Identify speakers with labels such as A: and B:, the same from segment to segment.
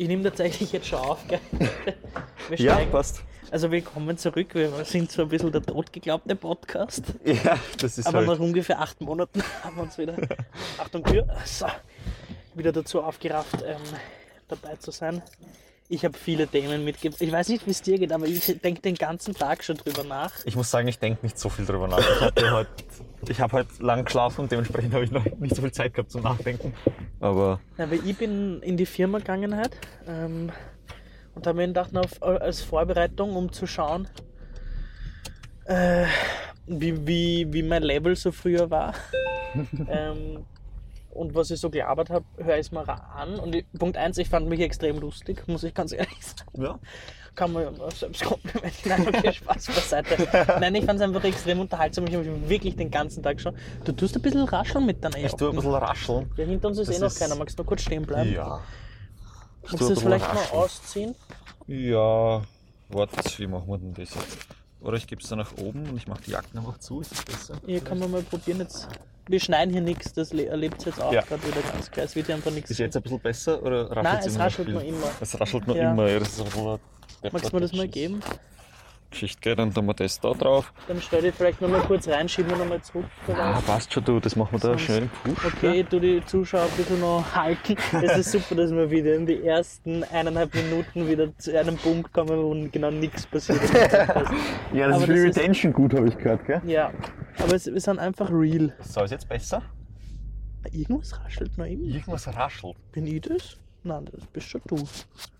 A: Ich nehme tatsächlich jetzt schon auf, gell? Wir
B: Ja, passt.
A: Also willkommen zurück. Wir sind so ein bisschen der totgeglaubte Podcast.
B: Ja, das ist
A: Aber
B: halt.
A: nach ungefähr acht Monaten haben wir uns wieder, Achtung Tür, so, wieder dazu aufgerafft, ähm, dabei zu sein. Ich habe viele Themen mitgebracht. Ich weiß nicht, wie es dir geht, aber ich denke den ganzen Tag schon drüber nach.
B: Ich muss sagen, ich denke nicht so viel drüber nach. Ich habe heute ich hab heute lang geschlafen und dementsprechend habe ich noch nicht so viel Zeit gehabt zum Nachdenken. Aber
A: Ja, weil ich bin in die Firma gegangen halt, ähm, und habe mir gedacht, auf, als Vorbereitung, um zu schauen, äh, wie, wie, wie mein Level so früher war. ähm, und was ich so gelabert habe, höre ich es mal ra- an. Und ich, Punkt eins, ich fand mich extrem lustig, muss ich ganz ehrlich sagen.
B: ja,
A: Kann man ja selbst komplimentieren. Nein, okay, Spaß beiseite. Nein, ich fand es einfach extrem unterhaltsam. Ich habe mich wirklich den ganzen Tag schon. Du tust ein bisschen rascheln mit deiner
B: ich tue ein bisschen rascheln.
A: Ja, hinter uns ist
B: Das
A: eh noch
B: ist-
A: keiner. Magst du noch kurz stehen bleiben?
B: Ja.
A: Magst du das vielleicht mal ausziehen?
B: Ja, warte, wie machen wir denn das jetzt? Oder ich gebe es da nach oben und ich mache die Jacken einfach zu, ist das besser?
A: Hier kann man mal probieren jetzt. Wir schneiden hier nichts, das le- erlebt jetzt auch
B: Ja.
A: gerade wieder ganz klar. Es wird hier einfach nichts.
B: Ist jetzt ein bisschen besser oder raschelt
A: Nein,
B: es
A: es
B: immer
A: raschelt noch immer.
B: Es raschelt noch
A: Ja.
B: immer, ja, das ist
A: Magst du mir das mal geben?
B: Geschichte, gell, dann tun wir das da drauf.
A: Dann stell dich vielleicht nochmal kurz rein, schieben wir nochmal zurück.
B: Ah, passt schon, du, das machen wir da
A: Sonst-
B: schnell. Puh,
A: Okay, du die Zuschauer ein bisschen noch halten. Es ist super, dass wir wieder in die ersten eineinhalb Minuten wieder zu einem Punkt kommen, wo genau nichts passiert.
B: Ja,
A: Aber
B: das ist für die Retention gut, habe ich gehört, gell?
A: ja, aber es, wir sind einfach real.
B: So, ist jetzt besser?
A: Irgendwas raschelt noch immer.
B: Irgendwas raschelt.
A: Bin ich das? Nein, das bist schon du.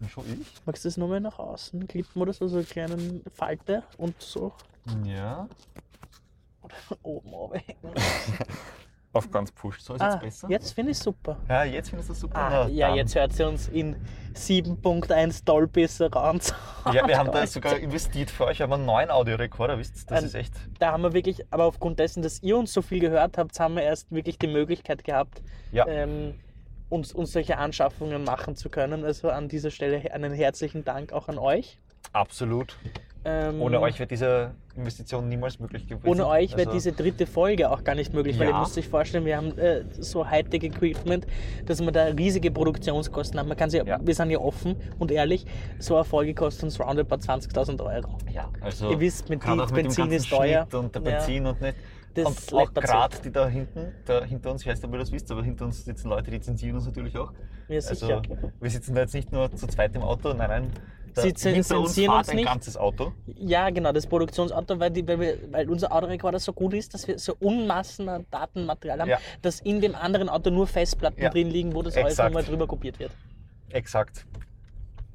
B: Schon ich?
A: Magst du das nochmal nach außen klippen oder so, so eine kleine Falte und so
B: Ja.
A: oben runterhängen?
B: Auf ganz pusht. So ist
A: Ah,
B: jetzt besser?
A: jetzt finde ich super.
B: Ja, jetzt findest du super.
A: Ah, ja,
B: dann.
A: jetzt hört sie uns in 7.1 Dolby Surround.
B: Ja, wir haben da sogar investiert für euch. Haben einen neuen Audiorekorder, wisst ihr? Das
A: Ein-
B: ist echt.
A: Da haben wir wirklich, aber aufgrund dessen, dass ihr uns so viel gehört habt, haben wir erst wirklich die Möglichkeit gehabt,
B: Ja.
A: ähm, uns, uns solche Anschaffungen machen zu können. Also an dieser Stelle einen herzlichen Dank auch an euch.
B: Absolut.
A: Ähm,
B: Ohne euch wäre diese Investition niemals möglich gewesen.
A: Ohne euch wäre
B: Also,
A: diese dritte Folge auch gar nicht möglich, weil
B: Ja.
A: ihr müsst euch vorstellen, wir haben äh, so Hightech-Equipment, dass wir da riesige Produktionskosten haben. Man kann sich,
B: Ja.
A: Wir sind ja offen und ehrlich, so eine Folge kostet uns roundabout 20.000 Euro.
B: Ja, also.
A: Ihr wisst, mit die-
B: mit
A: Benzin ist teuer.
B: Und der
A: Ja.
B: Benzin und nicht.
A: Das
B: und auch gerade die da hinten, da hinter uns, ich weiß nicht, ob ihr das wisst, aber hinter uns sitzen Leute, die zensieren uns natürlich auch.
A: Ja, sicher.
B: Also, wir sitzen da jetzt nicht nur zu zweit im Auto, nein, nein. Da
A: Sie zen-
B: hinter uns fährt
A: uns
B: ein
A: nicht.
B: ganzes Auto.
A: Ja, genau, das Produktionsauto, weil, die, weil, wir, weil unser Autorekorder so gut ist, dass wir so Unmassen an Datenmaterial haben,
B: Ja.
A: dass in dem anderen Auto nur Festplatten
B: Ja.
A: drin liegen, wo das alles nochmal drüber kopiert wird.
B: Exakt.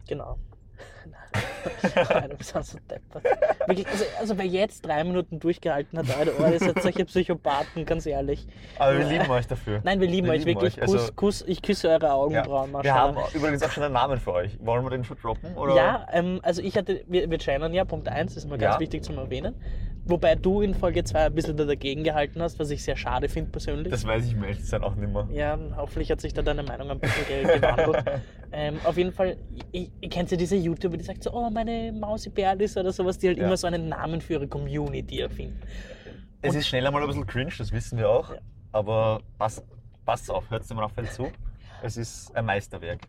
A: Genau. Nein, du bist so deppert. Wirklich, also, also wer jetzt drei Minuten durchgehalten hat, Alter, oh, ihr seid solche Psychopathen, ganz ehrlich.
B: Aber wir lieben euch dafür.
A: Nein, wir lieben
B: Wir
A: euch
B: lieben
A: wirklich.
B: euch,
A: Kuss,
B: also-
A: Kuss, ich küsse eure
B: Ja.
A: Augenbrauen,
B: Wir
A: Maschallah.
B: haben übrigens auch schon einen Namen für euch. Wollen wir den schon droppen? Oder?
A: Ja, ähm, also ich hatte, wir, wir channeln ja, Punkt 1, ist mir ganz
B: Ja.
A: wichtig zum Erwähnen. Wobei du in Folge 2 ein bisschen dagegen gehalten hast, was ich sehr schade finde persönlich.
B: Das weiß ich im ehrlich sein auch nicht mehr.
A: ja, hoffentlich hat sich da deine Meinung ein bisschen ge- gewandelt. ähm, auf jeden Fall, ihr, ihr kennt ja diese YouTuber, die sagt so, oh, meine Mausi Berlis oder sowas, die halt
B: Ja.
A: immer so einen Namen für ihre Community erfinden.
B: Es ist schnell einmal ein bisschen cringe, das wissen wir auch.
A: Ja.
B: Aber passt, passt auf, hört dem Raphael zu. Es ist ein Meisterwerk.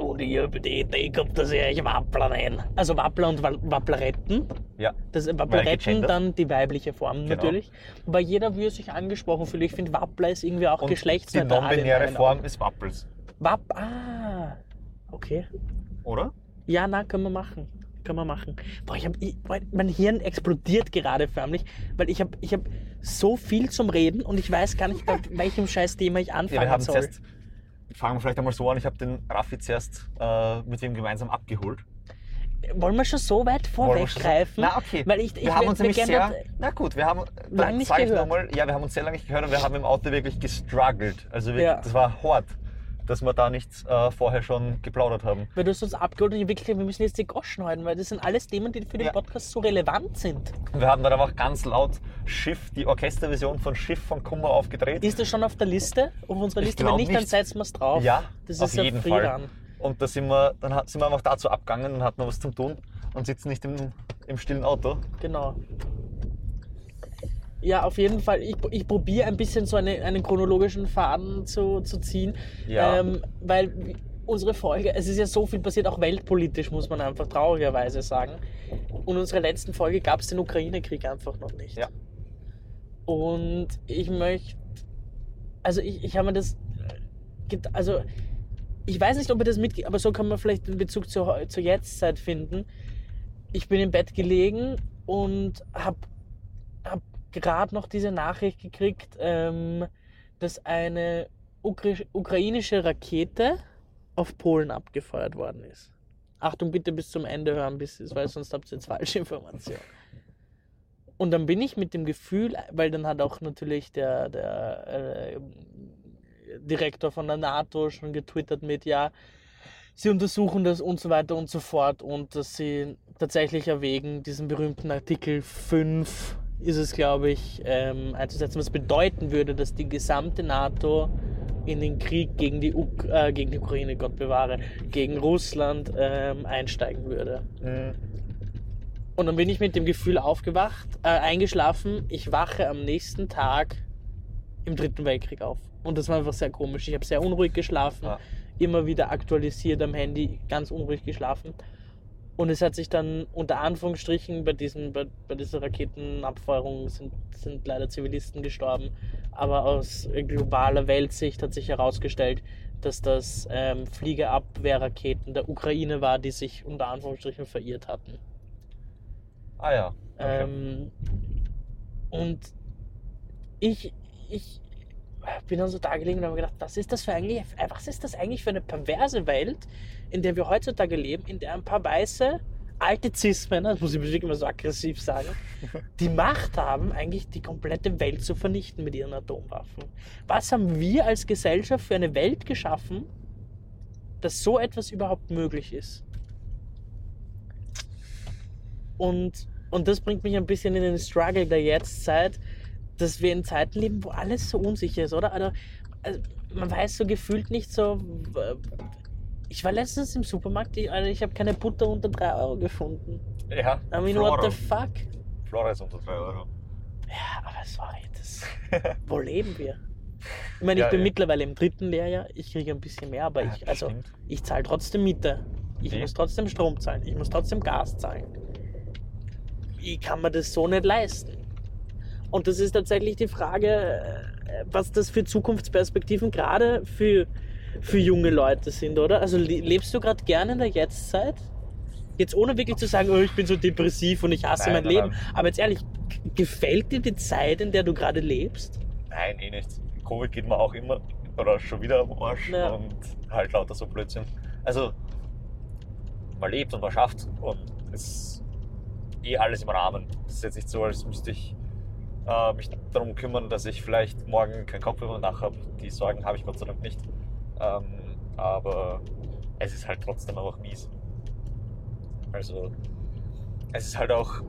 A: Und ich habe die Idee gehabt, dass ich euch Wappler nenne. Also Wappler und Wa- Wappleretten.
B: Ja.
A: Das Wappleretten, dann die weibliche Form
B: Genau.
A: natürlich. Wobei jeder würde sich angesprochen fühlen. Ich finde, Wappler ist irgendwie auch
B: Und die
A: geschlechtsneutral. in
B: non-binäre Form ist Wappels.
A: Wapp, ah, okay.
B: Oder?
A: Ja, na, können wir machen. Können wir machen. Boah, ich hab, ich, mein Hirn explodiert gerade förmlich, weil ich habe ich hab so viel zum Reden und ich weiß gar nicht, bei welchem scheiß Thema ich
B: Ja,
A: anfangen
B: wir haben
A: soll.
B: zuerst. Fangen wir vielleicht einmal so an. Ich habe den Raffi zuerst äh, mit wem gemeinsam abgeholt.
A: Wollen wir schon so weit vorweggreifen?
B: sagen? Na, okay.
A: Weil ich, ich
B: wir haben uns nämlich sehr. Na gut, wir haben.
A: Lang nicht gehört.
B: Noch mal, ja, wir haben uns sehr lange nicht gehört und wir haben im Auto wirklich gestruggelt. Also wirklich,
A: Ja.
B: das war hart, dass wir da nicht äh, vorher schon geplaudert haben.
A: Weil du hast uns abgeholt und ich wirklich, wir müssen jetzt die Goschen halten, weil das sind alles Themen, die für den
B: Ja.
A: Podcast so relevant sind.
B: Wir haben dann einfach ganz laut Schiff, die Orchesterversion von Schiff von Kummer aufgedreht.
A: Ist das schon auf der Liste? Auf unserer Liste? Wenn nicht, dann
B: nicht.
A: setzen wir es drauf.
B: Ja,
A: das
B: auf
A: ist
B: jeden Fall.
A: run.
B: Und da sind wir, dann sind wir einfach dazu abgegangen und hatten was zum Tun und sitzen nicht im, im stillen Auto.
A: Genau. Ja, auf jeden Fall. Ich, ich probiere ein bisschen so eine, einen chronologischen Faden zu, zu ziehen.
B: Ja.
A: Ähm, weil unsere Folge, es ist ja so viel passiert, auch weltpolitisch, muss man einfach traurigerweise sagen. Und unsere letzten Folge gab es den Ukraine-Krieg einfach noch nicht.
B: Ja.
A: Und ich möchte, also ich, ich habe mir das, get- also ich weiß nicht, ob ihr das mit, aber so kann man vielleicht den Bezug zur, zur Jetztzeit finden. Ich bin im Bett gelegen und habe hab gerade noch diese Nachricht gekriegt, ähm, dass eine ukra ukrainische Rakete auf Polen abgefeuert worden ist. Achtung, bitte bis zum Ende hören, bis, weil sonst habt ihr jetzt falsche Informationen. Und dann bin ich mit dem Gefühl, weil dann hat auch natürlich der, der äh, Direktor von der NATO schon getwittert mit, ja, sie untersuchen das und so weiter und so fort und dass sie tatsächlich erwägen, diesen berühmten Artikel 5 ist es, glaube ich, ähm, einzusetzen, was bedeuten würde, dass die gesamte NATO in den Krieg gegen die, Uk äh, gegen die Ukraine, Gott bewahre, gegen Russland ähm, einsteigen würde.
B: Mhm.
A: Und dann bin ich mit dem Gefühl aufgewacht, äh, eingeschlafen, ich wache am nächsten Tag im Dritten Weltkrieg auf. Und das war einfach sehr komisch. Ich habe sehr unruhig geschlafen,
B: Ja.
A: immer wieder aktualisiert am Handy, ganz unruhig geschlafen. Und es hat sich dann unter Anführungsstrichen bei, diesen, bei, bei dieser Raketenabfeuerung sind, sind leider Zivilisten gestorben. Aber aus globaler Weltsicht hat sich herausgestellt, dass das ähm, Fliegerabwehrraketen der Ukraine war, die sich unter Anführungsstrichen verirrt hatten.
B: Ah ja. Okay.
A: Ähm, und ich, ich bin dann so da gelegen und habe gedacht, was ist das für eigentlich, was ist das eigentlich für eine perverse Welt, in der wir heutzutage leben, in der ein paar weiße alte Cis-Männer, das muss ich wirklich immer so aggressiv sagen, die Macht haben, eigentlich die komplette Welt zu vernichten mit ihren Atomwaffen. Was haben wir als Gesellschaft für eine Welt geschaffen, dass so etwas überhaupt möglich ist? Und, und das bringt mich ein bisschen in den Struggle der Jetztzeit, dass wir in Zeiten leben, wo alles so unsicher ist, oder? Also, also man weiß so gefühlt nicht so. Ich war letztens im Supermarkt, ich, Alter, ich habe keine Butter unter 3 Euro gefunden.
B: ja.
A: I mean,
B: Flora.
A: what the fuck?
B: Flora ist unter 3 Euro.
A: Ja, aber sorry, das, wo leben wir? Ich meine, ich
B: Ja,
A: bin
B: ja.
A: mittlerweile im dritten Lehrjahr, ich kriege ein bisschen mehr, aber
B: Ja,
A: ich, also,
B: stimmt.
A: ich zahle trotzdem Miete. Ich
B: Nee.
A: muss trotzdem Strom zahlen. Ich muss trotzdem Gas zahlen. Ich kann mir das so nicht leisten. Und das ist tatsächlich die Frage, äh, was das für Zukunftsperspektiven gerade für, für junge Leute sind, oder? Also le- lebst du gerade gerne in der Jetztzeit? Jetzt ohne wirklich zu sagen, oh, ich bin so depressiv und ich hasse
B: Nein,
A: mein Leben.
B: nein.
A: Aber jetzt ehrlich, gefällt dir die Zeit, in der du gerade lebst?
B: Nein, eh nicht. Covid geht mir auch immer oder schon wieder am Arsch
A: Ja.
B: und halt lauter so Blödsinn. Also, man lebt und man schafft und es ist eh alles im Rahmen. Es ist jetzt nicht so, als müsste ich äh, mich darum kümmern, dass ich vielleicht morgen keinen Kopf über Nacht habe. Die Sorgen habe ich Gott sei Dank nicht. Ähm, aber es ist halt trotzdem einfach mies. Also, es ist halt auch,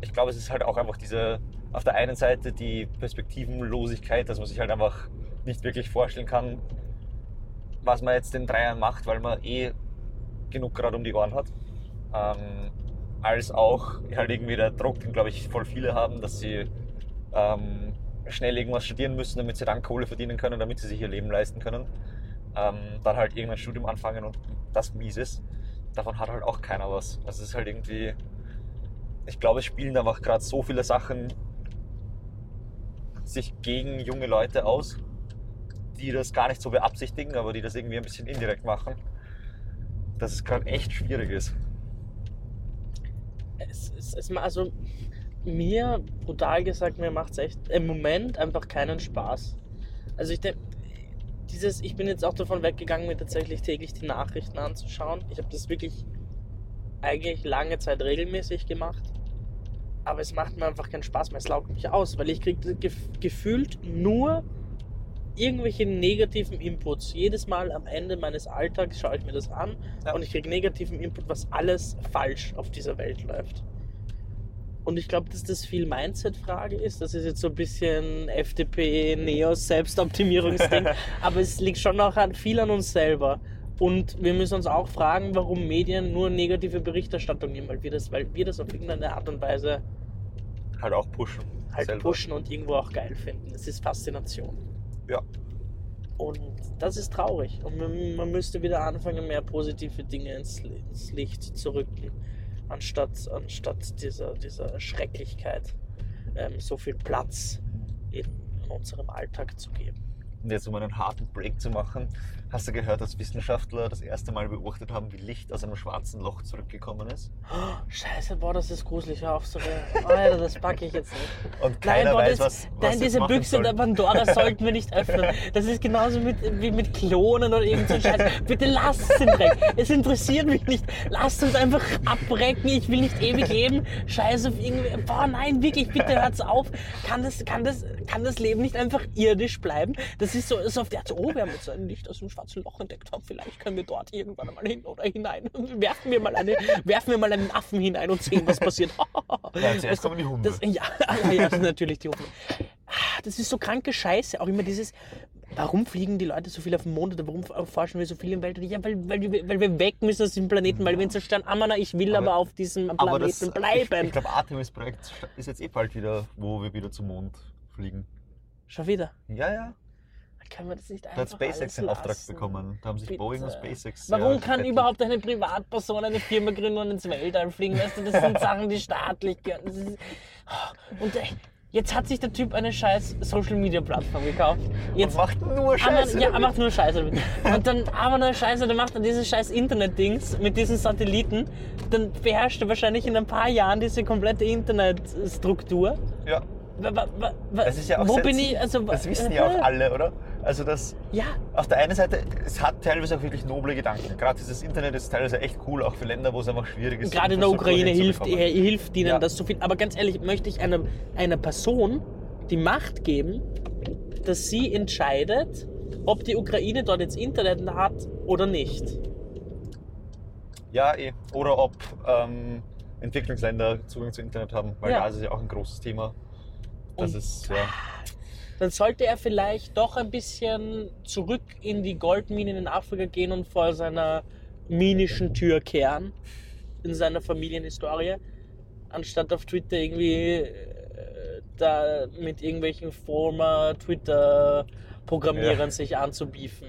B: ich glaube, es ist halt auch einfach diese, auf der einen Seite die Perspektivenlosigkeit, dass man sich halt einfach nicht wirklich vorstellen kann, was man jetzt in drei Jahren macht, weil man eh genug gerade um die Ohren hat. Ähm, als auch halt irgendwie der Druck, den glaube ich voll viele haben, dass sie ähm, schnell irgendwas studieren müssen, damit sie dann Kohle verdienen können, damit sie sich ihr Leben leisten können. Ähm, dann halt irgendein Studium anfangen und das mies ist. Davon hat halt auch keiner was. Also es ist halt irgendwie, ich glaube, es spielen einfach gerade so viele Sachen sich gegen junge Leute aus, die das gar nicht so beabsichtigen, aber die das irgendwie ein bisschen indirekt machen, dass es gerade echt schwierig ist.
A: es, es, es, also mir, brutal gesagt, mir macht es echt im Moment einfach keinen Spaß. Also ich denke, dieses, ich bin jetzt auch davon weggegangen, mir tatsächlich täglich die Nachrichten anzuschauen. Ich habe das wirklich eigentlich lange Zeit regelmäßig gemacht. Aber es macht mir einfach keinen Spaß mehr. Es laugt mich aus, weil ich kriege gef gefühlt nur irgendwelche negativen Inputs. Jedes Mal am Ende meines Alltags schaue ich mir das an
B: Ja.
A: und ich kriege negativen Input, was alles falsch auf dieser Welt läuft. Und ich glaube, dass das viel Mindset-Frage ist. Das ist jetzt so ein bisschen FDP, Neos, Selbstoptimierungsding. aber es liegt schon auch an, viel an uns selber. Und wir müssen uns auch fragen, warum Medien nur negative Berichterstattung nehmen, weil wir das, weil wir das auf irgendeine Art und Weise
B: Halt auch pushen.
A: halt
B: selber.
A: pushen und irgendwo auch geil finden. Es ist Faszination.
B: Ja.
A: Und das ist traurig. Und man, man müsste wieder anfangen, mehr positive Dinge ins, ins Licht zu rücken, anstatt, anstatt dieser, dieser Schrecklichkeit ähm, so viel Platz in unserem Alltag zu geben.
B: Und jetzt um einen harten Break zu machen, hast du gehört, dass Wissenschaftler das erste Mal beobachtet haben, wie Licht aus einem schwarzen Loch zurückgekommen ist?
A: Oh, scheiße, boah, das ist gruselig. Hör auf, so oh, Alter, das packe ich jetzt nicht.
B: Und keiner
A: boah,
B: weiß,
A: das,
B: was, was
A: Nein, diese Büchse der Pandora sollten wir nicht öffnen. Das ist genauso mit, wie mit Klonen oder irgend so Scheiß. Bitte lasst den Dreck. Es interessiert mich nicht. Lasst uns einfach abbrechen. Ich will nicht ewig leben. Scheiß auf irgendwie. Boah, nein, wirklich, bitte hört's auf. Kann das, kann das, kann das Leben nicht einfach irdisch bleiben? Das ist so, so auf der Art, so, oh, wir haben jetzt ein Licht aus dem schwarzen Loch entdeckt. Vielleicht können wir dort irgendwann einmal hin oder hinein. Werfen wir mal, eine, werfen wir mal einen Affen hinein und sehen, was passiert.
B: Ja, zuerst kommen die Hunde.
A: Das, ja, ja, das natürlich die Hunde. Ah, Das ist so kranke Scheiße. Auch immer dieses, warum fliegen die Leute so viel auf den Mond oder warum forschen wir so viel im Weltall? Ja, weil, weil, wir- weil wir weg müssen aus diesem Planeten, weil wir ihn zerstören. Amana, ich will aber,
B: Aber-
A: auf diesem
B: Aber das,
A: Planeten
B: ich,
A: bleiben.
B: ich glaube, Artemis-Projekt ist jetzt eh bald wieder, wo wir wieder zum Mond fliegen.
A: Schon wieder.
B: Ja, ja.
A: Kann man das nicht
B: Da
A: einfach
B: hat SpaceX den Auftrag bekommen. Da haben sich
A: Bitte.
B: Boeing und SpaceX.
A: Warum
B: ja,
A: kann überhaupt eine Privatperson eine Firma gründen und ins Weltall fliegen? Weißt du, das sind Sachen, die staatlich gehören. Ist- Und äh, jetzt hat sich der Typ eine scheiß Social Media Plattform gekauft. Jetzt
B: Und macht nur
A: Aber,
B: Scheiße.
A: ja, er macht nur Scheiße damit. Und dann, aber nur Scheiße, dann macht er diese scheiß Internet-Dings mit diesen Satelliten. Dann beherrscht er wahrscheinlich in ein paar Jahren diese komplette Internetstruktur.
B: ja. Das ist ja auch
A: Wo bin ich? Also,
B: Das wissen ja auch alle, oder? Also das
A: Ja,
B: auf der einen Seite, es hat teilweise auch wirklich noble Gedanken. Gerade dieses Internet ist teilweise echt cool, auch für Länder, wo es einfach schwierig ist.
A: gerade in der Ukraine hilft, er hilft ihnen
B: Ja.
A: das so viel. Aber ganz ehrlich, möchte ich einer, einer Person die Macht geben, dass sie entscheidet, ob die Ukraine dort jetzt Internet hat oder nicht.
B: Ja, eh. Oder ob ähm, Entwicklungsländer Zugang zu Internet haben, weil
A: Ja.
B: da ist es ja auch ein großes Thema. Das
A: Und-
B: ist, ja.
A: Dann sollte er vielleicht doch ein bisschen zurück in die Goldminen in Afrika gehen und vor seiner minischen Tür kehren in seiner Familienhistorie, anstatt auf Twitter irgendwie äh, da mit irgendwelchen former Twitter-Programmierern
B: Ja.
A: sich anzubiefen.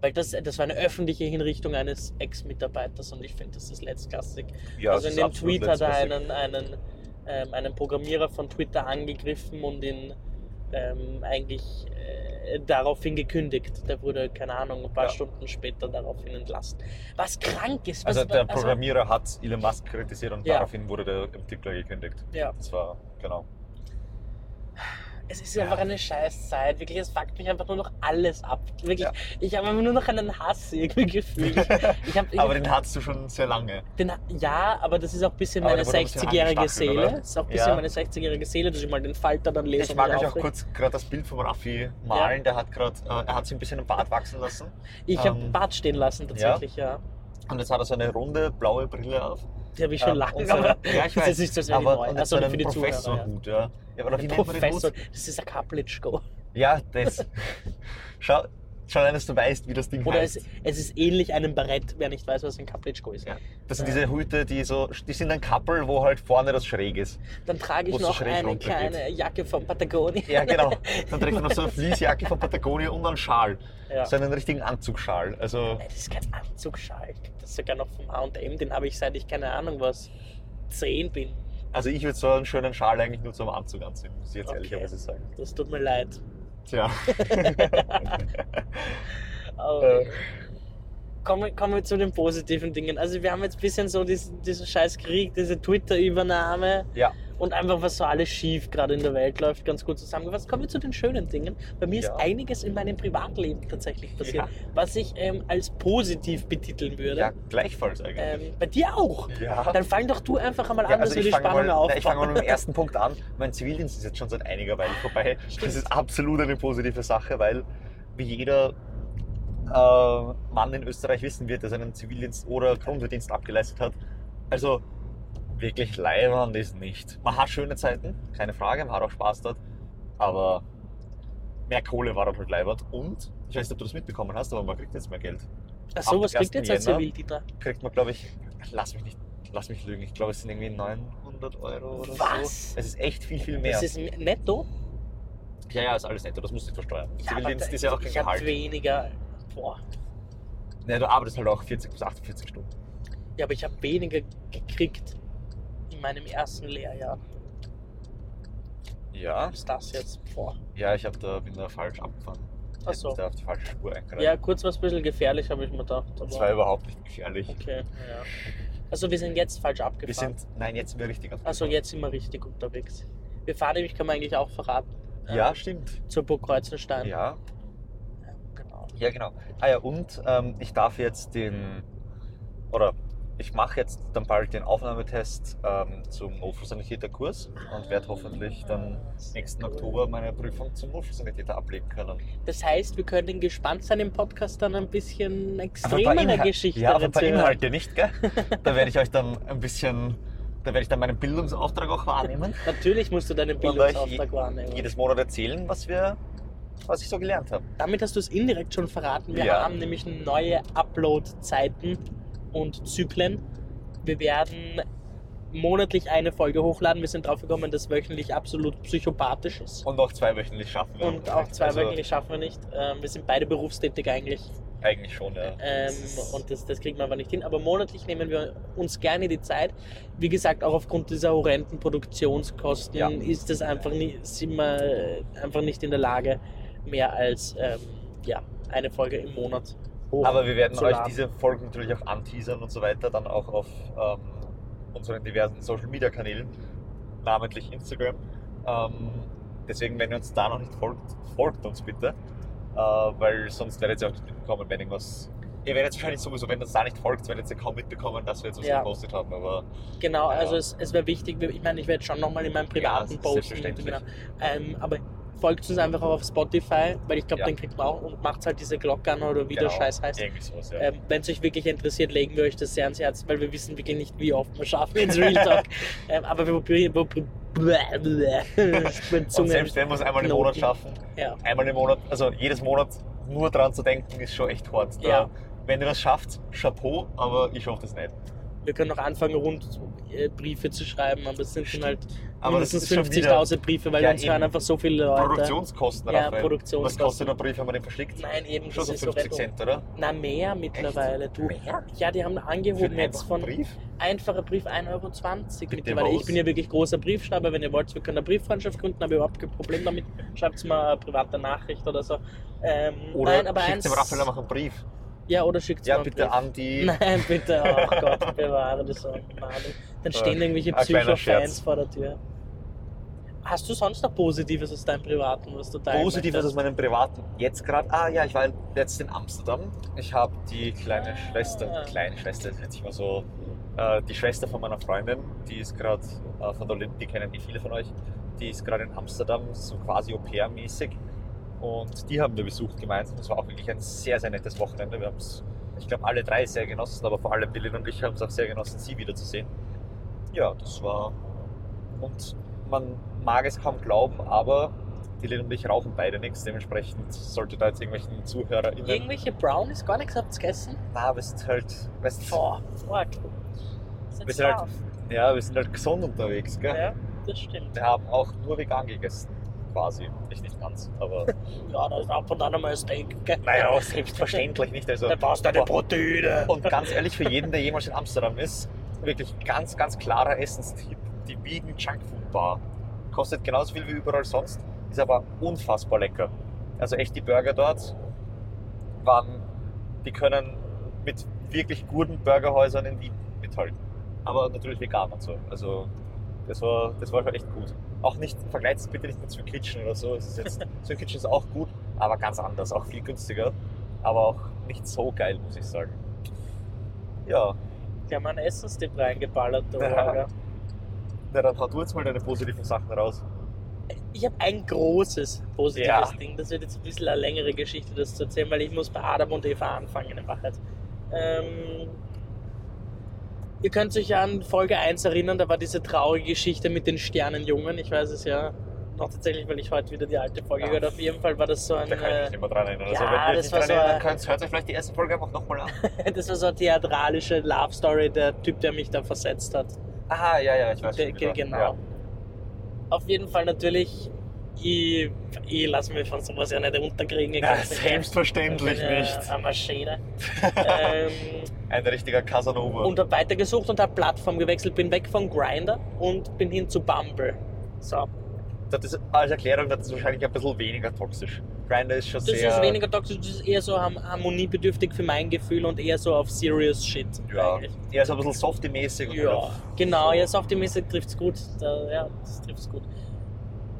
A: Weil das, das war eine öffentliche Hinrichtung eines Ex-Mitarbeiters und ich finde, das ist letztklassig.
B: ja
A: also in dem Tweet hat er einen, einen, ähm, einen Programmierer von Twitter angegriffen und ihn ähm, eigentlich äh, daraufhin gekündigt. Der wurde, keine Ahnung, ein paar
B: Ja.
A: Stunden später daraufhin entlassen. Was krank ist. Was,
B: Also der
A: also,
B: Programmierer hat Elon Musk kritisiert und
A: Ja.
B: daraufhin wurde der Entwickler gekündigt.
A: ja,
B: Das war, genau.
A: Es ist einfach eine Scheißzeit. Wirklich, es fuckt mich einfach nur noch alles ab. Wirklich,
B: Ja.
A: ich habe nur noch einen Hass irgendwie gefühlt.
B: Aber den hattest du schon sehr lange.
A: Den, ja, aber das ist auch ein bisschen
B: Aber
A: meine
B: der wurde ein bisschen
A: 60-jährige
B: angestachelt,
A: Seele.
B: oder?
A: Das ist auch ein bisschen
B: Ja.
A: meine 60-jährige Seele, dass ich mal den Falter dann lese
B: Ich mag euch auch kurz gerade das Bild vom Raffi malen. Der hat gerade, äh, er hat sich ein bisschen im Bart wachsen lassen.
A: Ich habe
B: Ähm,
A: Bart stehen lassen tatsächlich, ja.
B: Und jetzt hat er so eine runde blaue Brille auf.
A: Die habe ich schon
B: Ähm,
A: lange,
B: so-
A: aber
B: ja, ich
A: das
B: weiß.
A: ist nicht so sehr
B: aber
A: neu.
B: und
A: Also
B: so
A: für die
B: einen
A: Zuhörer.
B: Professorhut, ja. ja. aber den
A: Professor, das ist ein Kaplitschko.
B: Ja, das. Schau, schau allein, dass du weißt, wie das Ding
A: Oder
B: heißt.
A: es, es ist ähnlich einem Barett, wer nicht weiß, was ein Kaplitschko ist.
B: ja. Das sind diese Hüte, die so, die sind ein Kappel, wo halt vorne das schräg ist.
A: Dann trage ich
B: so
A: noch
B: schräg
A: eine kleine Jacke von Patagonia.
B: Ja, genau. Dann trägt man noch so eine Fließjacke von Patagonia und einen Schal.
A: Ja.
B: So einen richtigen Anzugschal. Also,
A: Das ist kein Anzugschal. Das sogar noch vom H&M. Den habe ich seit ich keine Ahnung was, 10 bin.
B: also ich würde so einen schönen Schal eigentlich nur zum Anzug anziehen, muss ich jetzt
A: Okay.
B: ehrlicherweise sagen.
A: Das tut mir leid.
B: Tja.
A: Aber
B: Äh.
A: kommen, kommen wir zu den positiven Dingen. Also wir haben jetzt ein bisschen so diesen, diesen scheiß Krieg, diese Twitter-Übernahme
B: ja.
A: Und einfach was so alles schief gerade in der Welt läuft, ganz gut zusammengefasst. Kommen wir zu den schönen Dingen. Bei mir
B: Ja.
A: ist einiges in meinem Privatleben tatsächlich passiert,
B: Ja.
A: was ich ähm, als positiv betiteln würde.
B: ja, gleichfalls eigentlich.
A: Ähm, bei dir auch.
B: ja.
A: Dann fang doch du einfach einmal
B: Ja,
A: an, dass wir die Spannung
B: mal, na, ich fange mal mit dem ersten Punkt an. Mein Zivildienst ist jetzt schon seit einiger Weile vorbei.
A: Stimmt.
B: Das ist absolut eine positive Sache, weil wie jeder äh, Mann in Österreich wissen wird, der seinen Zivildienst oder Grundwehrdienst abgeleistet hat. Also wirklich leibend ist nicht. Man hat schöne Zeiten, keine Frage, man hat auch Spaß dort, aber mehr Kohle war dort halt leibend. Und, ich weiß nicht, ob du das mitbekommen hast, aber man kriegt jetzt mehr Geld.
A: Ach so,
B: ab
A: was kriegt
B: 1.
A: jetzt
B: Jänner
A: Zivildiener?
B: Kriegt man, glaube ich, lass mich nicht, lass mich lügen, ich glaube, es sind irgendwie 900 Euro oder
A: Was?
B: so. Es ist echt viel, viel mehr.
A: Das ist netto?
B: Ja, ja, ist alles netto, das musst du nicht versteuern.
A: Ja,
B: Zivildienst ist ja auch kein
A: ich habe
B: Gehalt.
A: weniger. Boah.
B: Ne, du arbeitest halt auch 40 bis 48 Stunden.
A: Ja, aber ich habe weniger gekriegt in meinem ersten Lehrjahr.
B: Ja.
A: Was ist das jetzt? Boah.
B: Ja, ich hab da, bin da falsch abgefahren. Ich
A: Ach
B: hätte
A: so.
B: mich da auf die falsche Spur eingereiht.
A: Ja, kurz war es ein bisschen gefährlich, habe ich mir gedacht.
B: Das war überhaupt nicht gefährlich.
A: okay, ja. Also wir sind jetzt falsch
B: Wir
A: abgefahren.
B: sind, nein, jetzt sind wir richtig auf
A: Also jetzt sind wir richtig unterwegs. Wir fahren nämlich, kann man eigentlich auch verraten.
B: Ja,
A: ähm,
B: stimmt.
A: Zur Burg Kreuzenstein.
B: Ja,
A: Ja, genau.
B: ja, genau. Ah ja, und ähm, ich darf jetzt den, oder ich mache jetzt dann bald den Aufnahmetest ähm, zum Notfallsanitäterkurs und werde hoffentlich dann nächsten Oktober meine Prüfung zum Notfallsanitäter ablegen können.
A: Das heißt, wir können gespannt sein im Podcast dann ein bisschen extremere Geschichten
B: Ja, aber ein paar. Inhalte nicht, gell? Da werde ich euch dann ein bisschen, da werde ich dann meinen Bildungsauftrag auch wahrnehmen.
A: Natürlich musst du deinen Bildungsauftrag
B: je-
A: wahrnehmen.
B: jedes Monat erzählen, was wir, was ich so gelernt habe.
A: Damit hast du es indirekt schon verraten. Wir
B: Ja.
A: haben nämlich neue Upload-Zeiten und Zyklen. Wir werden monatlich eine Folge hochladen. Wir sind drauf gekommen, dass wöchentlich absolut psychopathisch ist.
B: Und auch zweiwöchentlich schaffen wir.
A: Und auch zwei
B: Also,
A: wöchentlich schaffen wir nicht. Ähm, wir sind beide berufstätig eigentlich.
B: Eigentlich schon, ja.
A: Ähm, und das, das kriegen wir aber nicht hin. Aber monatlich nehmen wir uns gerne die Zeit. Wie gesagt, auch aufgrund dieser horrenden Produktionskosten
B: Ja.
A: ist das einfach nicht, sind wir einfach nicht in der Lage, mehr als ähm, ja, eine Folge im Monat hoch
B: Aber wir werden euch diese Folgen natürlich auch anteasern und so weiter, dann auch auf ähm, unseren diversen Social Media Kanälen, namentlich Instagram. Ähm, deswegen, wenn ihr uns da noch nicht folgt, folgt uns bitte, äh, weil sonst werdet ihr auch nicht mitbekommen, wenn irgendwas. Ihr werdet wahrscheinlich sowieso, wenn ihr uns da nicht folgt, werdet ihr kaum mitbekommen, dass wir jetzt was
A: Ja.
B: gepostet haben. Aber
A: Genau,
B: Ja.
A: also es, es wäre wichtig, ich meine, ich werde schon nochmal in meinem privaten
B: Ja,
A: posten. Genau. Ähm, aber folgt uns einfach auch auf Spotify, weil ich glaube,
B: Ja.
A: dann kriegt man auch und macht halt diese Glocke an oder wie der
B: genau,
A: Scheiß heißt.
B: Sowas, ja.
A: Ähm, Wenn es euch wirklich interessiert, legen wir euch das sehr ans Herz, weil wir wissen wirklich nicht, wie oft wir schaffen ins Real Talk. ähm, aber wir probieren. Wir probieren
B: und selbst wenn wir es einmal im Monat schaffen,
A: Ja.
B: einmal im Monat, also jedes Monat nur dran zu denken, ist schon echt hart. Da,
A: Ja.
B: Wenn ihr das schafft, Chapeau, aber ich schaffe das nicht.
A: Wir können auch anfangen, rund äh, Briefe zu schreiben, aber es sind dann halt
B: Aber
A: mindestens
B: ist schon wieder
A: 50.000 Briefe, weil
B: Ja,
A: uns hören einfach so viele Leute.
B: Produktionskosten
A: Ja,
B: Raphael.
A: Produktionskosten.
B: Was kostet ein Brief, wenn man den verschickt?
A: Nein, eben,
B: Schon so
A: ist so
B: 50
A: retro.
B: Cent, oder?
A: Na, mehr mittlerweile. Du.
B: Mehr?
A: Ja, die haben angehoben jetzt von
B: Brief?
A: einfacher Brief 1,20 Euro mittlerweile. Ich bin ja wirklich großer Briefschreiber. Wenn ihr wollt, wir können eine Brieffreundschaft gründen, habe ich überhaupt kein Problem damit. Schreibt mal eine private Nachricht oder so. Ähm,
B: Oder
A: nein, aber
B: schickt
A: eins,
B: dem Raphael einfach einen Brief.
A: Ja, oder schickt
B: Ja,
A: mal einen
B: bitte
A: Brief.
B: an die...
A: Nein, bitte, oh Gott, bewahre das so. Dann stehen
B: Äh,
A: irgendwelche Psycho-Fans vor der Tür. Hast du sonst noch Positives aus deinem Privaten, was du teilen
B: Positives aus meinem Privaten. Jetzt gerade, ah ja, ich war jetzt in Amsterdam. Ich habe die kleine Schwester,
A: Ah.
B: kleine Schwester, nennt sich mal so, äh, die Schwester von meiner Freundin, die ist gerade äh, von der Olymp, die kennen eh viele von euch, die ist gerade in Amsterdam, so quasi Au-pair-mäßig. Und die haben wir besucht gemeinsam. Es war auch wirklich ein sehr, sehr nettes Wochenende. Wir haben es, ich glaube, alle drei sehr genossen, aber vor allem Dylan und ich haben es auch sehr genossen, sie wiederzusehen. Ja, das war. Und man mag es kaum glauben, aber Dylan und ich rauchen beide nichts. Dementsprechend sollte da jetzt irgendwelchen ZuhörerInnen.
A: Irgendwelche Brownies, gar nichts habt ihr gegessen?
B: Na, wir sind halt. Weißt,
A: Boah, fuck.
B: Wir sind halt- ja, wir sind halt gesund unterwegs, gell?
A: Ja, das stimmt.
B: Wir haben auch nur vegan gegessen. Quasi. Ich nicht ganz, aber.
A: Ja, da ist ab und an einmal ein Steak. gell?
B: naja, selbstverständlich nicht. Also,
A: Da brauchst du deine Proteine.
B: Und ganz ehrlich, für jeden, der jemals in Amsterdam ist, wirklich ganz, ganz klarer Essenstipp. Die Vegan Junkfood Bar kostet genauso viel wie überall sonst, ist aber unfassbar lecker. Also echt die Burger dort waren, die können mit wirklich guten Burgerhäusern in Wien mithalten. Aber natürlich vegan und so. Also das war, das war schon echt gut. Auch nicht, vergleicht es bitte nicht mit Swing Kitchen oder so. Es ist jetzt, ist auch gut, aber ganz anders, auch viel günstiger. Aber auch nicht so geil, muss ich sagen. Ja,
A: Die haben einen Essenstipp reingeballert,
B: Ja. Na dann hau du jetzt mal deine positiven Sachen raus.
A: Ich habe ein großes positives
B: Ja.
A: Ding. Das wird jetzt ein bisschen eine längere Geschichte, das zu erzählen, weil ich muss bei Adam und Eva anfangen in Wahrheit. Ähm, ihr könnt euch an Folge 1 erinnern, da war diese traurige Geschichte mit den Sternenjungen. Ich weiß es ja noch tatsächlich, weil ich heute wieder die alte Folge
B: Ja.
A: gehört Auf jeden Fall war das so ein...
B: Da kann ich mich nicht mehr dran erinnern. Also,
A: ja,
B: wenn ihr
A: das war so
B: erinnern könnt, hört euch vielleicht die erste Folge einfach nochmal an.
A: das war so eine theatralische Love Story, der Typ, der mich da versetzt hat.
B: Aha, ja, ja, ich weiß wieder.
A: genau.
B: Ja.
A: Auf jeden Fall natürlich, ich, ich lasse mich von sowas ja nicht unterkriegen. Ich nicht.
B: selbstverständlich
A: Ich bin ja
B: nicht.
A: Eine Maschine. ähm,
B: Ein richtiger Casanova.
A: und habe weitergesucht und habe Plattform gewechselt. Bin weg von Grinder und bin hin zu Bumble. So.
B: das ist als Erklärung, das ist wahrscheinlich ein bisschen weniger toxisch. Grindr ist schon
A: Das
B: sehr.
A: ist weniger toxisch, das ist eher so harmoniebedürftig für mein Gefühl und eher so auf serious shit.
B: Ja,
A: eigentlich.
B: eher so ein bisschen softy-mäßig.
A: Ja, genau,
B: so.
A: auf die Messe trifft's gut. Da, ja, das trifft's gut.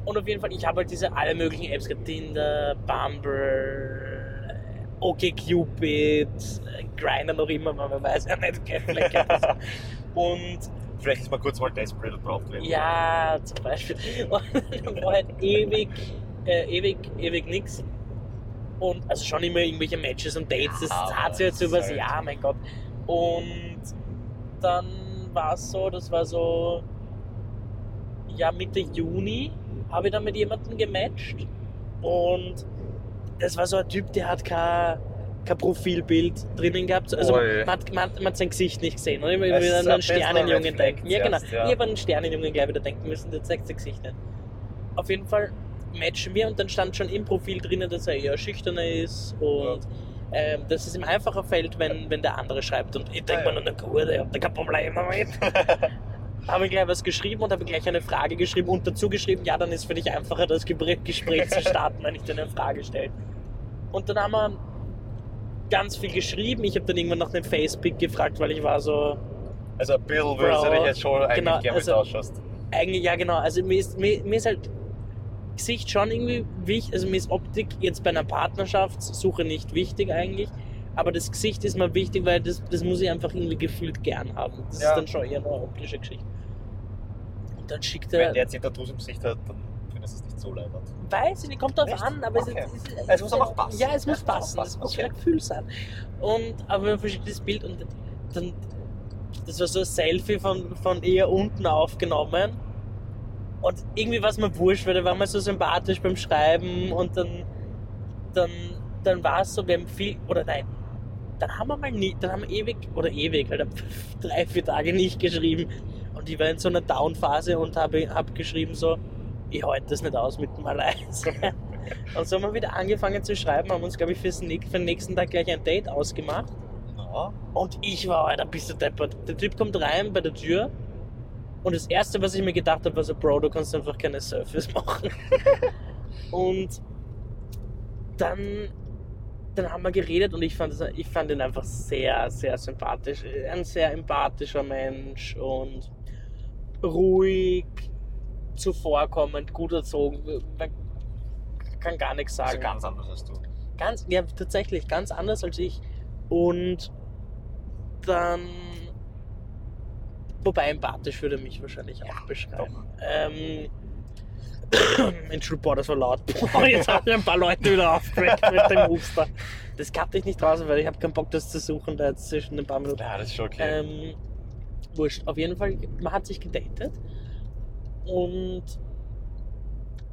A: Und auf jeden Fall, ich habe halt diese alle möglichen Apps gehabt: Tinder, Bumble, OkCupid, Grindr noch immer, weil man weiß ja nicht, vielleicht geht das. Und
B: Vielleicht ist mal kurz mal desperate drauf drin.
A: ja, zum Beispiel. Und dann war halt ewig, äh, ewig, ewig nix. Und also schon immer irgendwelche Matches und Dates, das
B: Aber
A: hat sich jetzt
B: das ist
A: übers
B: halt-
A: Jahr, mein Gott. Und dann war es so, das war so, ja, Mitte Juni habe ich dann mit jemandem gematcht. Und das war so ein Typ, der hat kein, kein Profilbild drinnen gehabt. Also
B: Oi.
A: man hat, man, man hat sein Gesicht nicht gesehen. Und ich habe
B: ist
A: wieder an
B: ein
A: einen Sternenjungen denken. Ja, genau.
B: zuerst, ja.
A: Ich habe an einen Sternenjungen gleich wieder denken müssen, der zeigt sein Gesicht nicht. Auf jeden Fall matchen wir und dann stand schon im Profil drinnen, dass er eher schüchterner ist und ähm, dass es ihm einfacher fällt, wenn, wenn der andere schreibt. Und ich denke
B: Ja,
A: mir
B: ja.
A: nur, na gut, ich hab da kein Problem damit. habe ich gleich was geschrieben und habe gleich eine Frage geschrieben und dazu geschrieben, ja, dann ist für dich einfacher, das Gespräch zu starten, wenn ich dir eine Frage stelle. Und dann haben wir ganz viel geschrieben. Ich habe dann irgendwann nach einem Facebook gefragt, weil ich war so,
B: Also ein bisschen würdest du dich jetzt schon eigentlich
A: genau,
B: gerne
A: also-
B: ausschaust.
A: eigentlich, ja genau, also mir ist, mir, mir ist halt Gesicht schon irgendwie wichtig, also mir ist Optik jetzt bei einer Partnerschaftssuche nicht wichtig eigentlich, aber das Gesicht ist mir wichtig, weil das, das muss ich einfach irgendwie gefühlt gern haben. Das
B: Ja.
A: ist dann schon eher eine optische Geschichte. Und dann schickt
B: Wenn
A: er,
B: der jetzt Tattoos im Gesicht hat, dann findest du es nicht so leibend.
A: weiß ich nicht, kommt drauf
B: Echt?
A: an, aber
B: Okay.
A: es, ist,
B: Es muss einfach passen.
A: Ja, es muss
B: Es
A: passen, es muss
B: okay.
A: ein Gefühl sein. Und aber man verschickt das Bild und dann, das war so ein Selfie von, von eher unten aufgenommen. Und irgendwie war es mir wurscht, weil da war man so sympathisch beim Schreiben und dann, dann, dann war es so, wir haben viel, oder nein, dann haben wir mal nie, dann haben wir ewig, oder ewig, halt drei, vier Tage nicht geschrieben. Und ich war in so einer Down-Phase und habe hab geschrieben so, ich halte das nicht aus mit dem Alleins. und so haben wir wieder angefangen zu schreiben, haben uns, glaube ich, fürs, für den nächsten Tag gleich ein Date ausgemacht.
B: Ja.
A: Und ich war, Alter, bist du deppert. Der Typ kommt rein bei der Tür und das Erste, was ich mir gedacht habe, war so, Bro, du kannst einfach keine Surface machen. und dann, dann haben wir geredet und ich fand, ich fand ihn einfach sehr, sehr sympathisch. Ein sehr empathischer Mensch und ruhig, zuvorkommend, gut erzogen. Man kann gar nichts sagen
B: Also ganz anders als du.
A: ganz, ja, tatsächlich ganz anders als ich. Und dann, wobei empathisch würde mich wahrscheinlich auch beschreiben. Ähm, Entschuldigung, boah, das war laut. Boah, jetzt habe ich ein paar Leute wieder aufgeregt mit dem Huster. Das cutte ich nicht raus, weil ich habe keinen Bock, das zu suchen, da jetzt zwischen ein paar Minuten.
B: Ja, das ist schon okay.
A: Ähm, wurscht. Auf jeden Fall, man hat sich gedatet. Und.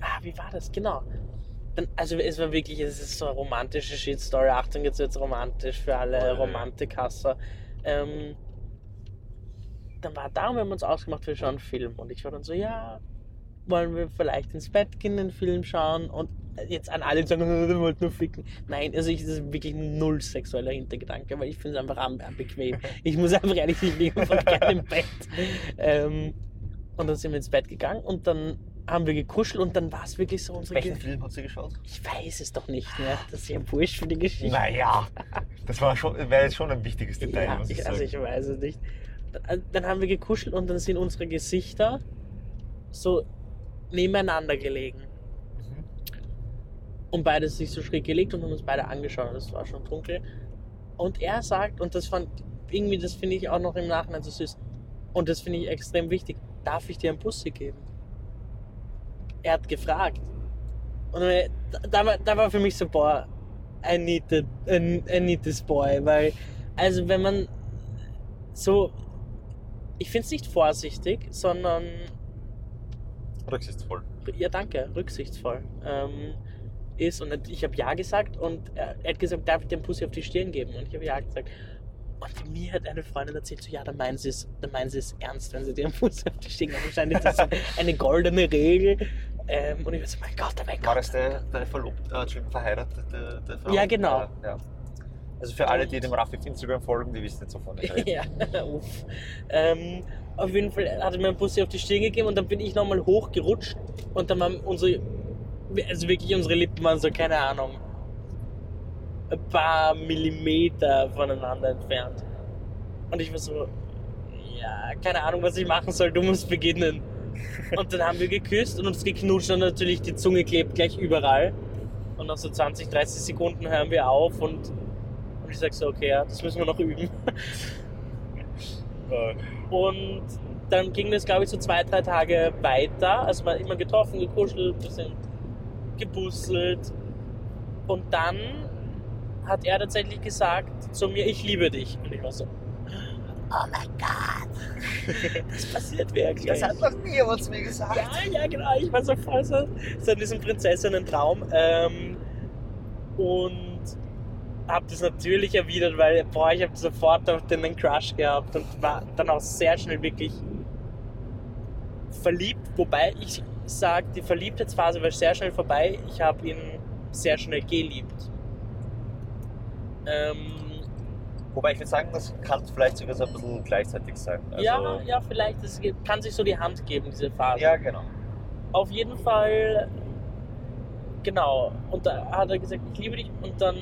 A: Ah, wie war das? Genau. Dann, also, es war wirklich, es ist so eine romantische Shit-Story. Achtung, jetzt wird romantisch für alle
B: Oi.
A: Romantikhasser. Ähm, dann war da und wir haben uns ausgemacht, wir schauen einen Film. Und ich war dann so, ja, wollen wir vielleicht ins Bett gehen, den Film schauen? Und jetzt an alle sagen, wir wollten nur ficken. Nein, also ich, das ist wirklich null sexueller Hintergedanke, weil ich finde es einfach bequem. Ich muss einfach ehrlich nicht liegen von gerne im Bett. Ähm, und dann sind wir ins Bett gegangen und dann haben wir gekuschelt und dann war es wirklich so unsere.
B: Welchen
A: Ge
B: Film hat sie geschaut?
A: ich weiß es doch nicht mehr. Das ist ja wurscht für die Geschichte.
B: Naja, das war schon, wäre jetzt schon ein wichtiges Detail,
A: Ja,
B: ich
A: ich, also ich weiß es nicht. Dann, dann haben wir gekuschelt und dann sind unsere Gesichter so nebeneinander gelegen.
B: Mhm.
A: Und beide sich so schräg gelegt und haben uns beide angeschaut. Es war schon dunkel. Und er sagt, und das fand irgendwie, das finde ich auch noch im Nachhinein so süß. Und das finde ich extrem wichtig. Darf ich dir einen Bussi geben? Er hat gefragt. Und da, war, da war für mich so, boah, I need, the, I need this boy. Weil, also wenn man so, ich finde es nicht vorsichtig, sondern
B: Rücksichtsvoll.
A: ja, danke, rücksichtsvoll ähm, ist. Und ich habe Ja gesagt und er, hat gesagt, darf ich den Pussy auf die Stirn geben? Und ich habe Ja gesagt. Und mir hat eine Freundin erzählt, so ja, dann meinen sie es, dann meinen sie es ernst, wenn sie dir einen Pussy auf die Stirn geben. Wahrscheinlich ist das eine goldene Regel. Ähm, und ich war so, mein Gott, oh mein
B: War
A: Gott.
B: das der, der verlobt, äh, Entschuldigung, verheiratete der Frau?
A: Ja, genau.
B: Ja, ja. Also für alle, die dem Raffi auf Instagram folgen, die wissen jetzt, wovon ich rede.
A: ja, uff. Ähm, auf jeden Fall hat er mir einen Pussy auf die Stirn gegeben und dann bin ich nochmal hochgerutscht und dann waren unsere, also wirklich unsere Lippen waren so, keine Ahnung, ein paar Millimeter voneinander entfernt. Und ich war so, ja, keine Ahnung, was ich machen soll, du musst beginnen. Und dann haben wir geküsst und uns geknutscht und natürlich die Zunge klebt gleich überall. Und nach so 20, 30 Sekunden hören wir auf und, und ich sag so, okay, ja, das müssen wir noch üben.
B: Äh,
A: Und dann ging das, glaube ich, so zwei, drei Tage weiter. Also man immer getroffen, gekuschelt, ein bisschen gebusselt. Und dann hat er tatsächlich gesagt zu mir, ich liebe dich. Und ich war so, oh mein Gott, das passiert wirklich.
B: Das hat noch nie jemand zu mir gesagt.
A: Ja, ja, genau. Ich war so voll so, so in diesem Prinzessinnen-Traum. Ähm, und habe das natürlich erwidert, weil boah, ich habe sofort auf den einen Crush gehabt und war dann auch sehr schnell wirklich verliebt. Wobei ich sage, die Verliebtheitsphase war sehr schnell vorbei. Ich habe ihn sehr schnell geliebt. Ähm,
B: Wobei ich würde sagen, das kann vielleicht sogar so ein bisschen gleichzeitig sein. Also,
A: ja, ja, vielleicht. Es kann sich so die Hand geben, diese Phase.
B: Ja, genau.
A: Auf jeden Fall, genau. Und da hat er gesagt, ich liebe dich. Und dann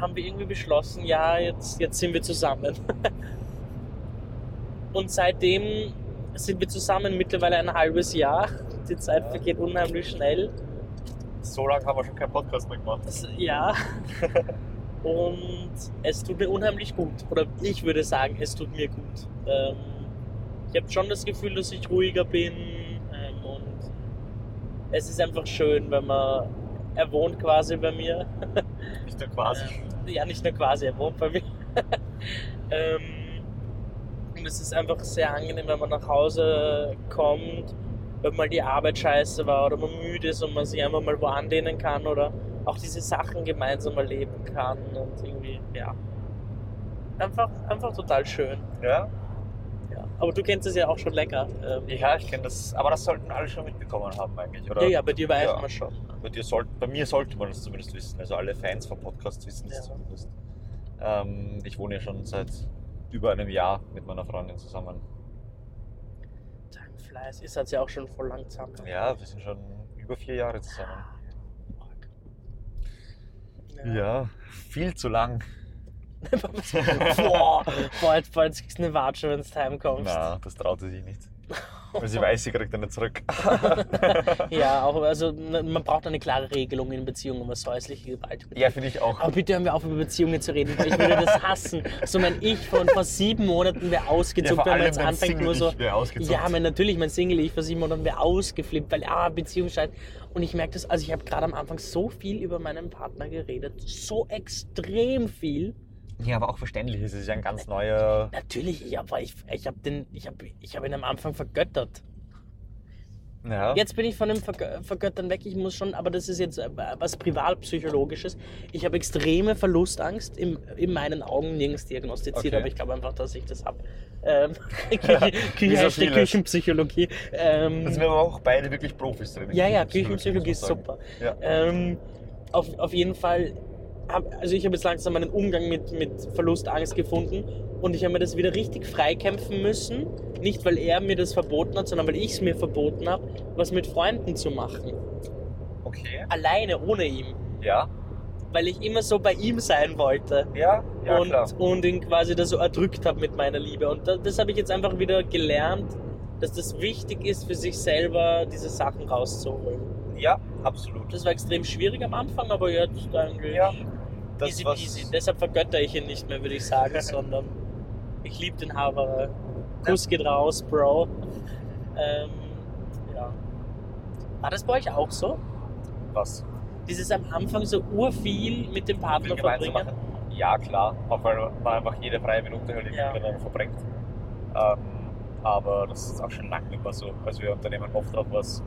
A: haben wir irgendwie beschlossen, ja, jetzt, jetzt sind wir zusammen. Und seitdem sind wir zusammen mittlerweile ein halbes Jahr. Die Zeit
B: Ja.
A: vergeht unheimlich schnell.
B: So lange haben wir schon keinen Podcast mehr gemacht.
A: Das, ja. Und es tut mir unheimlich gut. Oder ich würde sagen, es tut mir gut. Ähm, ich habe schon das Gefühl, dass ich ruhiger bin. Ähm, und es ist einfach schön, wenn man. Er wohnt quasi bei mir.
B: Nicht nur quasi.
A: Ähm, ja, nicht nur quasi, er wohnt bei mir. ähm, und es ist einfach sehr angenehm, wenn man nach Hause kommt, wenn mal die Arbeit scheiße war oder man müde ist und man sich einfach mal wo anlehnen kann oder auch diese Sachen gemeinsam erleben kann und irgendwie, ja. Einfach, einfach total schön.
B: Ja?
A: Aber du kennst es ja auch schon länger. Ähm,
B: Ja, ich kenne das. Aber das sollten alle schon mitbekommen haben eigentlich, oder?
A: ja, ja, bei dir weiß
B: Ja.
A: man schon.
B: Bei, dir sollt, bei mir sollte man das zumindest wissen. Also alle Fans vom Podcast wissen das
A: Ja.
B: zumindest. Ähm, ich wohne ja schon seit über einem Jahr mit meiner Freundin zusammen.
A: Dein Fleiß, ihr seid ja auch schon voll langsam.
B: Ja, wir sind schon über vier Jahre zusammen.
A: Ja.
B: Ja, viel zu lang.
A: Boah, bald, bald kriegst du eine Watsche, wenn du heimkommst.
B: Na, das traut sie sich nicht. Weil sie weiß, sie kriegt dann nicht zurück.
A: Ja, auch, also man braucht eine klare Regelung in Beziehungen, was häusliche Gewalt
B: ja, finde ich auch.
A: Aber bitte hören wir auf, über Beziehungen zu reden, weil ich würde das hassen. So mein Ich von vor sieben Monaten wäre ausgezuckt, wenn man jetzt anfängt nur so. Ja, mein, natürlich, mein Single ich vor sieben Monaten wäre ausgeflippt, weil ah, Beziehung scheiße. Und ich merke das, also ich habe gerade am Anfang so viel über meinen Partner geredet, so extrem viel.
B: Ja, aber auch verständlich. Es ist ja ein ganz neuer.
A: Natürlich, ich habe ich, ich hab den, ich hab, ich hab ihn am Anfang vergöttert.
B: Ja.
A: Jetzt bin ich von dem Vergö Vergöttern weg. Ich muss schon, aber das ist jetzt äh, was privatpsychologisches. Ich habe extreme Verlustangst, in, in meinen Augen nirgends diagnostiziert,
B: Okay.
A: aber ich glaube einfach, dass ich das habe. Ähm, Küche, Küche,
B: so.
A: Küchenpsychologie. Ähm,
B: Da sind wir aber auch beide wirklich Profis drin.
A: ja, ja,
B: Küchenpsychologie,
A: ist super.
B: Ja.
A: Ähm, auf, auf jeden Fall, hab, also ich habe jetzt langsam meinen Umgang mit, mit Verlustangst gefunden und ich habe mir das wieder richtig freikämpfen müssen. Nicht, weil er mir das verboten hat, sondern weil ich es mir verboten habe, was mit Freunden zu machen.
B: Okay.
A: Alleine, ohne ihn.
B: Ja.
A: Weil ich immer so bei ihm sein wollte.
B: Ja, ja,
A: und,
B: klar.
A: und ihn quasi da so erdrückt habe mit meiner Liebe. Und das, das habe ich jetzt einfach wieder gelernt, dass das wichtig ist, für sich selber diese Sachen rauszuholen.
B: Ja, absolut.
A: Das war extrem schwierig am Anfang, aber jetzt eigentlich
B: Ja. Das,
A: easy peasy. Deshalb vergötter ich ihn nicht mehr, würde ich sagen, sondern ich liebe den Havare. Kuss geht raus, Bro. Ähm, ja. War das bei euch auch so?
B: was
A: Dieses am Anfang so urviel mit dem Partner verbringen?
B: Ja, klar. Auch weil man einfach jede freie Minute halt
A: Ja.
B: miteinander verbringt. Ähm, aber das ist auch schon lange nicht mehr so. Also wir unternehmen oft auch was,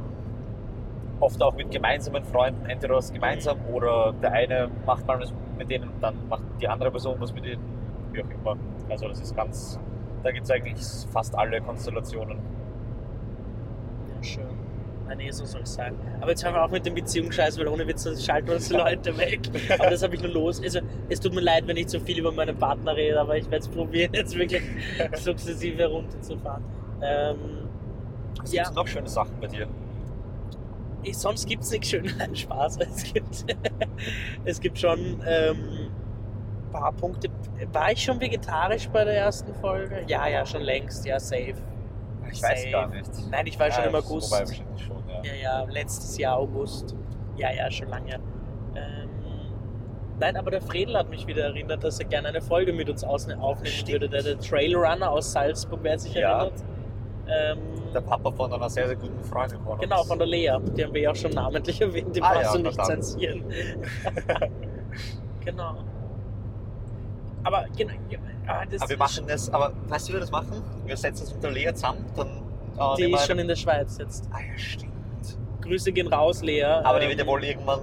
B: oft auch mit gemeinsamen Freunden, entweder was gemeinsam oder der eine macht mal was mit denen und dann macht die andere Person was mit denen, wie auch immer. Also das ist ganz, da gibt es eigentlich fast alle Konstellationen.
A: Ja, schön. Nein, nee, so soll es sein. Aber jetzt hören wir auch mit dem Beziehungsscheiß, weil ohne Witz schalten uns die Leute weg. Aber das habe ich nur los. Also, es tut mir leid, wenn ich zu viel über meinen Partner rede, aber ich werde es probieren, jetzt wirklich sukzessive runterzufahren. Ähm,
B: Was
A: Ja.
B: ja. noch schöne Sachen bei dir?
A: Ich, sonst gibt es nichts schöner als Spaß. Es gibt, es gibt schon ähm, ein paar Punkte. War ich schon vegetarisch bei der ersten Folge? Ja, ja, schon längst. Ja, safe.
B: Ich weiß
A: Safe.
B: gar nicht.
A: Nein, ich war schon
B: Ja,
A: im August.
B: Wobei wahrscheinlich schon, ja.
A: Ja, ja, letztes Jahr August. Ja, ja, schon lange. Ähm, nein, aber der Fredel hat mich wieder erinnert, dass er gerne eine Folge mit uns aufnehmen
B: Stimmt.
A: würde. Der, der Trailrunner aus Salzburg, wer sich
B: Ja.
A: erinnert. Ähm,
B: Der Papa von einer sehr, sehr guten Freundin von uns.
A: genau, von der Lea. Die haben wir ja auch schon namentlich erwähnt. Die
B: Ah,
A: brauchst
B: ja,
A: du nicht
B: verdammt.
A: zensieren. genau. Aber genau. ja, ah, das
B: Aber wir machen das, aber weißt du, wie wir das machen? Wir setzen uns mit der Lea zusammen, dann. Äh,
A: Die ist schon in der Schweiz jetzt.
B: Ah ja, stimmt.
A: Grüße gehen raus, Lea.
B: Aber die
A: Ähm,
B: wird ja wohl irgendwann,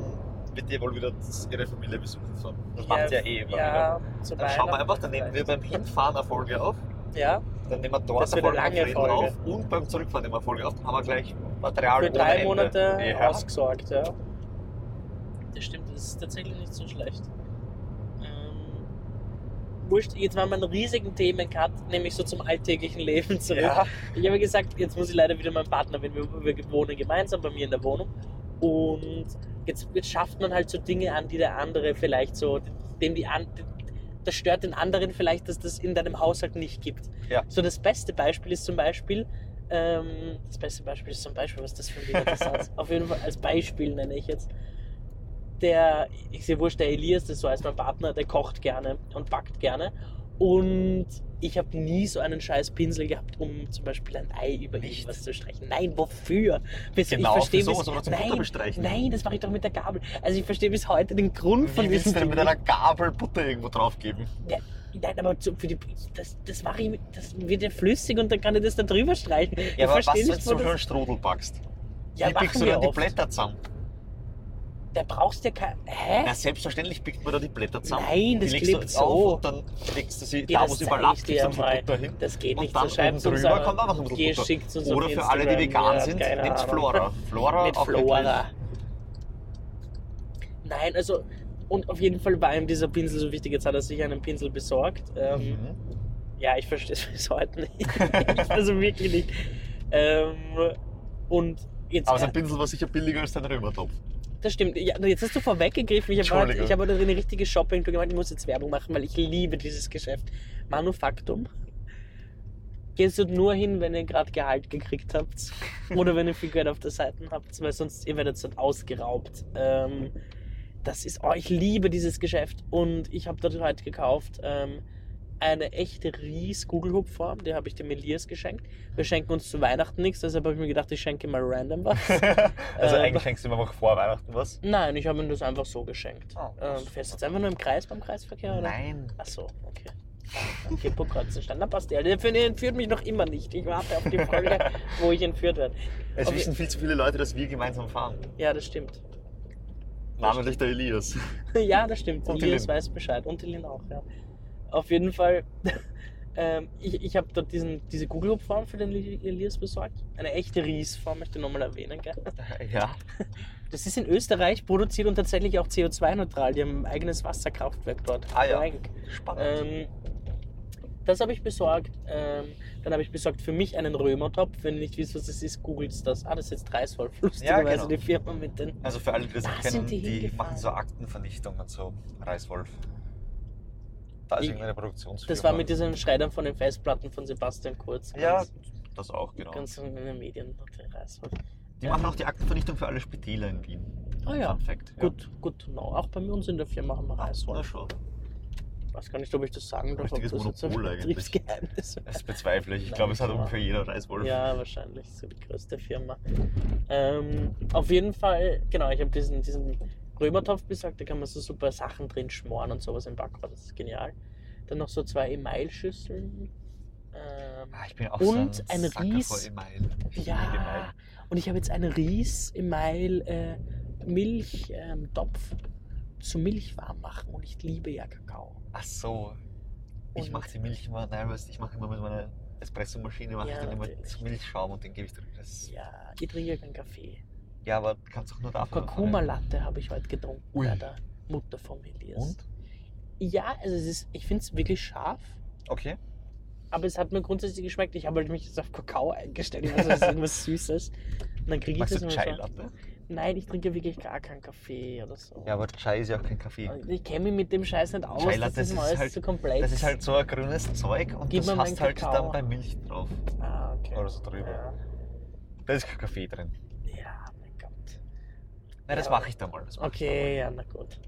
B: wird die wohl wieder ihre Familie besuchen. So. Das macht sie ja eh immer
A: ja,
B: Dann schauen wir einfach, dann nehmen wir beim Hinfahren eine Folge auf,
A: Ja,
B: dann nehmen wir dort eine Folge
A: lange Folge.
B: auf und beim Zurückfahren nehmen wir Folge auf, dann haben wir gleich Material
A: für drei. Monate
B: ja.
A: ausgesorgt, ja. Das stimmt, das ist tatsächlich nicht so schlecht. Ähm, wurscht, jetzt waren wir einen riesigen Themencut, nämlich so zum alltäglichen Leben zurück.
B: Ja,
A: Ich habe gesagt, jetzt muss ich leider wieder meinen Partner, wenn wir, wir wohnen gemeinsam bei mir in der Wohnung. Und jetzt, jetzt schafft man halt so Dinge an, die der andere vielleicht so, dem die an, das stört den anderen vielleicht, dass das in deinem Haushalt nicht gibt.
B: Ja.
A: So das beste Beispiel ist zum Beispiel, ähm, das beste Beispiel ist zum Beispiel, was das für ein Satz? Auf jeden Fall als Beispiel nenne ich jetzt. Der, ich sehe wurscht, der Elias, das ist so als mein Partner, der kocht gerne und backt gerne. Und ich habe nie so einen scheiß Pinsel gehabt, um zum Beispiel ein Ei über
B: Nicht?
A: irgendwas zu streichen. Nein, wofür? Bis,
B: Genau,
A: ich verstehe
B: für sowas,
A: bis,
B: aber zum Butter
A: nein,
B: bestreichen.
A: nein, das mache ich doch mit der Gabel. Also ich verstehe bis heute den Grund von
B: wie willst
A: diesem
B: du denn mit einer. Gabel Butter irgendwo drauf geben?
A: Nein, aber zu- für die, das, das mache ich, das wird ja flüssig und dann kann ich das da drüber streichen.
B: Ja,
A: ich
B: aber was, wenn du schon einen Strudel backst?
A: ja,
B: Wie
A: machen
B: du dann die. Blätter zusammen?
A: Da brauchst du ja kein, hä?
B: Na, selbstverständlich biegt man da die Blätter zusammen.
A: Nein, das
B: die legst
A: klebt
B: auf
A: so.
B: Und dann legst du sie,
A: Ja,
B: da wo es überlappt, gibst du Butter hin.
A: Das geht
B: Und
A: nicht,
B: dann
A: so
B: oben drüber kommt auch noch ein Butter. Oder
A: auf
B: für alle, die
A: Instagram,
B: vegan
A: ja,
B: sind, nehmt
A: Ahnung.
B: Flora. Flora
A: Mit Flora. Nein, also, und auf jeden Fall war ihm dieser Pinsel so wichtig. Jetzt hat er sich einen Pinsel besorgt. Ähm.
B: Mhm.
A: Ja, ich verstehe es bis heute nicht. also wirklich nicht. Ähm, und jetzt.
B: Aber sein Pinsel war sicher billiger als dein Römertopf.
A: Das stimmt. Ja, jetzt hast du vorweggegriffen. Ich habe hab heute eine richtige shopping gemacht. Ich muss jetzt Werbung machen, weil ich liebe dieses Geschäft. Manufaktum. Gehst du nur hin, wenn ihr gerade Gehalt gekriegt habt oder wenn ihr viel Geld auf der Seite habt, weil sonst ihr werdet dann ausgeraubt. Ähm, das ist, oh, ich liebe dieses Geschäft und ich habe dort heute gekauft ähm, eine echte ries Kugelhupfform, die habe ich dem Elias geschenkt. Wir schenken uns zu Weihnachten nichts, deshalb habe ich mir gedacht, ich schenke mal random was.
B: also
A: Ähm,
B: eigentlich schenkst du mir einfach vor Weihnachten was.
A: Nein, ich habe ihm das einfach so geschenkt.
B: Oh,
A: ähm, du fährst jetzt einfach nur im Kreis beim Kreisverkehr, oder?
B: Nein.
A: Ach so, okay. Hippokratzenstand, na passt. Der der entführt mich noch immer nicht. Ich warte auf die Folge, wo ich entführt werde.
B: Es
A: Okay.
B: wissen viel zu viele Leute, dass wir gemeinsam fahren.
A: Ja, das stimmt.
B: Namentlich der Elias.
A: ja, das stimmt.
B: Und
A: Elias weiß Bescheid. Und die Lin auch, ja. Auf jeden Fall, ähm, ich, ich habe dort diesen, diese Kugelhupfform für den Eli- Elias besorgt. Eine echte Riesform, möchte ich nochmal erwähnen, gell?
B: ja.
A: Das ist in Österreich produziert und tatsächlich auch CO2-neutral. Die haben ein eigenes Wasserkraftwerk dort.
B: Ah ja. Spannend.
A: Ähm, das habe ich besorgt. Ähm, dann habe ich besorgt für mich einen Römertopf. Wenn ihr nicht wisst, was das ist, googelt das. Ah, das ist jetzt Reiswolf. Lustigerweise
B: genau.
A: die Firma mit den.
B: Also für alle, die das
A: Da
B: kennen,
A: die
B: die, machen so Aktenvernichtung und so. Reiswolf. Da ist
A: Ich-
B: irgendeine Produktionsfirma.
A: Das war mit diesen Schreddern von den Festplatten von Sebastian Kurz.
B: Ja, das auch, genau.
A: ganz in den Medien.
B: Die
A: Ja.
B: machen auch die Aktenvernichtung für alle Spitäler in Wien.
A: Ah ja.
B: Fun Fact. Ja.
A: Gut, gut know. Auch bei uns in der Firma haben wir
B: Na
A: Reiswolf.
B: schon.
A: Ich weiß gar nicht, ob ich das sagen darf. ob
B: Richtiges
A: das jetzt ein
B: Monopol eigentlich.
A: Betriebsgeheimnis wäre.
B: Das bezweifle ich. Ich glaube, es hat ungefähr jeder Reiswolf.
A: Ja, wahrscheinlich. So die größte Firma. Ähm, auf jeden Fall, genau, ich habe diesen, diesen Römertopf besorgt, da kann man so super Sachen drin schmoren und sowas im Backrohr, das ist genial. Dann noch so zwei Email-Schüsseln. Ähm,
B: Ah, ich bin auch
A: Und
B: so
A: ein
B: ein,
A: Ries-
B: Email.
A: Ja,
B: Email.
A: und ich habe jetzt einen Ries Email äh, Milch ähm, zu Milch warm machen und ich liebe ja Kakao.
B: Ach so. Ich mache die Milch immer, nein, du, ich mache immer mit meinen Espressomaschine mache
A: Ja,
B: ich dann immer
A: natürlich.
B: Milchschaum und den gebe ich drin. Das,
A: Ja, ich trinke ja keinen Kaffee.
B: Ja, aber du kannst auch nur davon.
A: Kurkuma Latte habe ich heute getrunken
B: Ui.
A: bei der Mutter von Elias.
B: Und?
A: Ja, also es ist, ich finde es wirklich scharf,
B: Okay.
A: aber es hat mir grundsätzlich geschmeckt. Ich habe halt mich jetzt auf Kakao eingestellt, also das ist irgendwas Süßes. Und dann kriege ich
B: Magst
A: das
B: du Chai
A: so.
B: Latte?
A: Nein, ich trinke wirklich gar keinen Kaffee oder so.
B: Ja, aber Chai ist ja auch kein Kaffee.
A: Ich kenne mich mit dem Scheiß nicht aus,
B: Chai
A: das
B: Latte,
A: ist
B: das ist halt-
A: zu komplex.
B: Das ist halt so ein grünes Zeug und
A: Gib
B: das hast halt dann bei Milch drauf.
A: Ah, okay.
B: Oder so drüber.
A: Ja,
B: Da ist kein Kaffee drin. Nein, das
A: Ja.
B: mache ich dann mal. Das mach
A: Okay, ja, na gut.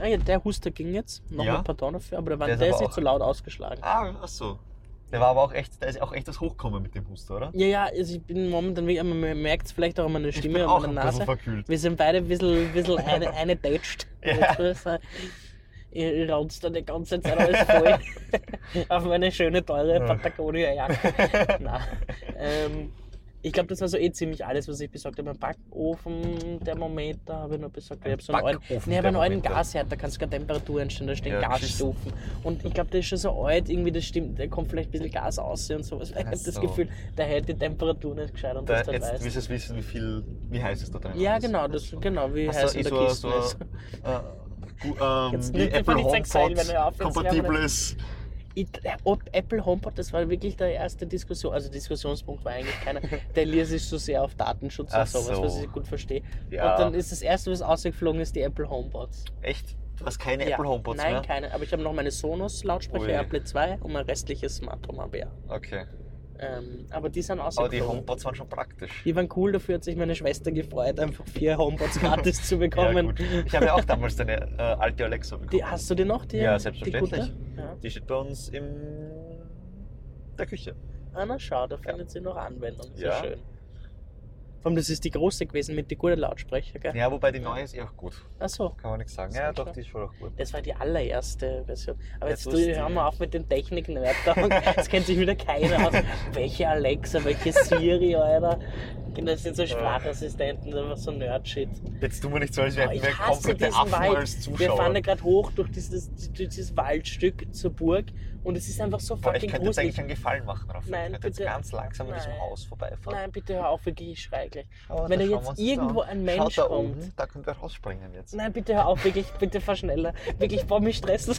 A: ah, der Huster ging jetzt. Nochmal
B: Ja.
A: Pardon dafür, aber der, war,
B: Der
A: der,
B: ist
A: nicht so laut ausgeschlagen.
B: ich. ah, ach so. Der war aber auch echt, der ist auch echt das Hochkommen mit dem Huster, oder?
A: Ja, ja, also ich bin momentan, wirklich- man merkt es vielleicht auch an meiner
B: Ich
A: Stimme und meiner Nase.
B: verkühlt.
A: Wir sind beide ein bisschen, bisschen eine, eine datscht.
B: Ja.
A: Ihr raunzt da die ganze Zeit alles voll auf meine schöne, teure
B: Ja.
A: Patagonia-Jacke. Nein. Ähm, ich glaube, das war so eh ziemlich alles, was ich besorgt habe. Mein Backofen, Thermometer habe ich noch besorgt. Ich habe so einen neuen,
B: Backofen,
A: nee, aber einen neuen
B: Thermometer.
A: Gasherd, da kannst du keine Temperatur einstellen, da stehen
B: Ja,
A: Gasstufen. Und ich glaube, der ist schon so alt, irgendwie, das stimmt, da kommt vielleicht ein bisschen Gas aus und sowas. Ich habe das
B: so.
A: Gefühl, der hält die Temperatur nicht gescheit und
B: Da,
A: das
B: jetzt
A: weiß.
B: willst du wissen, wie viel, wie heiß es da drin
A: Ja,
B: ist.
A: genau, das, genau, wie
B: Hast
A: heiß
B: du
A: in der
B: so,
A: Kiste
B: so
A: ist.
B: äh, gu- ähm,
A: Jetzt
B: wie
A: nicht
B: Apple HomePod kompatibles.
A: Ich, Op- Apple HomePod, das war wirklich der erste Diskussion, also Diskussionspunkt war eigentlich keiner. Der Elias ist so sehr auf Datenschutz
B: Ach
A: und sowas,
B: so.
A: was ich gut verstehe.
B: Ja.
A: Und dann ist das erste, was ausgeflogen ist, die Apple HomePods.
B: Echt? Du hast keine
A: Ja.
B: Apple HomePods
A: Nein,
B: mehr?
A: keine. Aber ich habe noch meine Sonos Lautsprecher
B: Ui.
A: AirPlay 2 und mein restliches Smart Home ABR.
B: Okay.
A: Ähm, aber die sind
B: Aber die. HomePods waren schon praktisch.
A: Die waren cool, dafür hat sich meine Schwester gefreut, einfach vier HomePods gratis zu bekommen.
B: Ja. Ich habe ja auch damals deine äh, alte Alexa bekommen.
A: Die, hast du die noch? Die,
B: Ja,
A: Die
B: selbstverständlich.
A: gute? Ja.
B: Die steht bei uns in der Küche.
A: Ah, na schau, da findet sie noch Anwendung. Sehr
B: Ja.
A: schön. Vor allem, das ist die große gewesen mit den guten Lautsprecher, gell?
B: Ja, wobei die neue ist eh auch gut.
A: Ach so.
B: Kann man nichts sagen.
A: Das
B: Ja, doch,
A: klar.
B: die ist schon auch gut.
A: Das war die allererste Version. Aber jetzt
B: du die-
A: hören wir auf mit den Technik-Nerd-Tagen. Jetzt kennt sich wieder keiner aus. Welche Alexa, welche Siri, Alter. Das sind so Sprachassistenten, das ist einfach so Nerd-Shit.
B: Jetzt tun wir nicht so, als wären wir komplette
A: diesen
B: Affen
A: Wald.
B: als
A: Wir
B: Zuschauer.
A: fahren ja gerade hoch durch dieses, durch dieses Waldstück zur Burg und es ist einfach so
B: Boah, ich
A: fucking
B: könnte jetzt eigentlich
A: gruselig.
B: einen Gefallen machen, Raphael.
A: Nein,
B: ich könnte jetzt
A: bitte.
B: ganz langsam an diesem. Haus vorbeifahren.
A: Nein, bitte hör auf, wirklich, ich schrei gleich.
B: Aber
A: Wenn
B: da
A: jetzt irgendwo
B: an.
A: ein Mensch
B: Schaut da
A: kommt.
B: Oben, da können wir rausspringen jetzt.
A: Nein, bitte hör auf, wirklich, bitte fahr schneller. Wirklich, boah, mich stresst das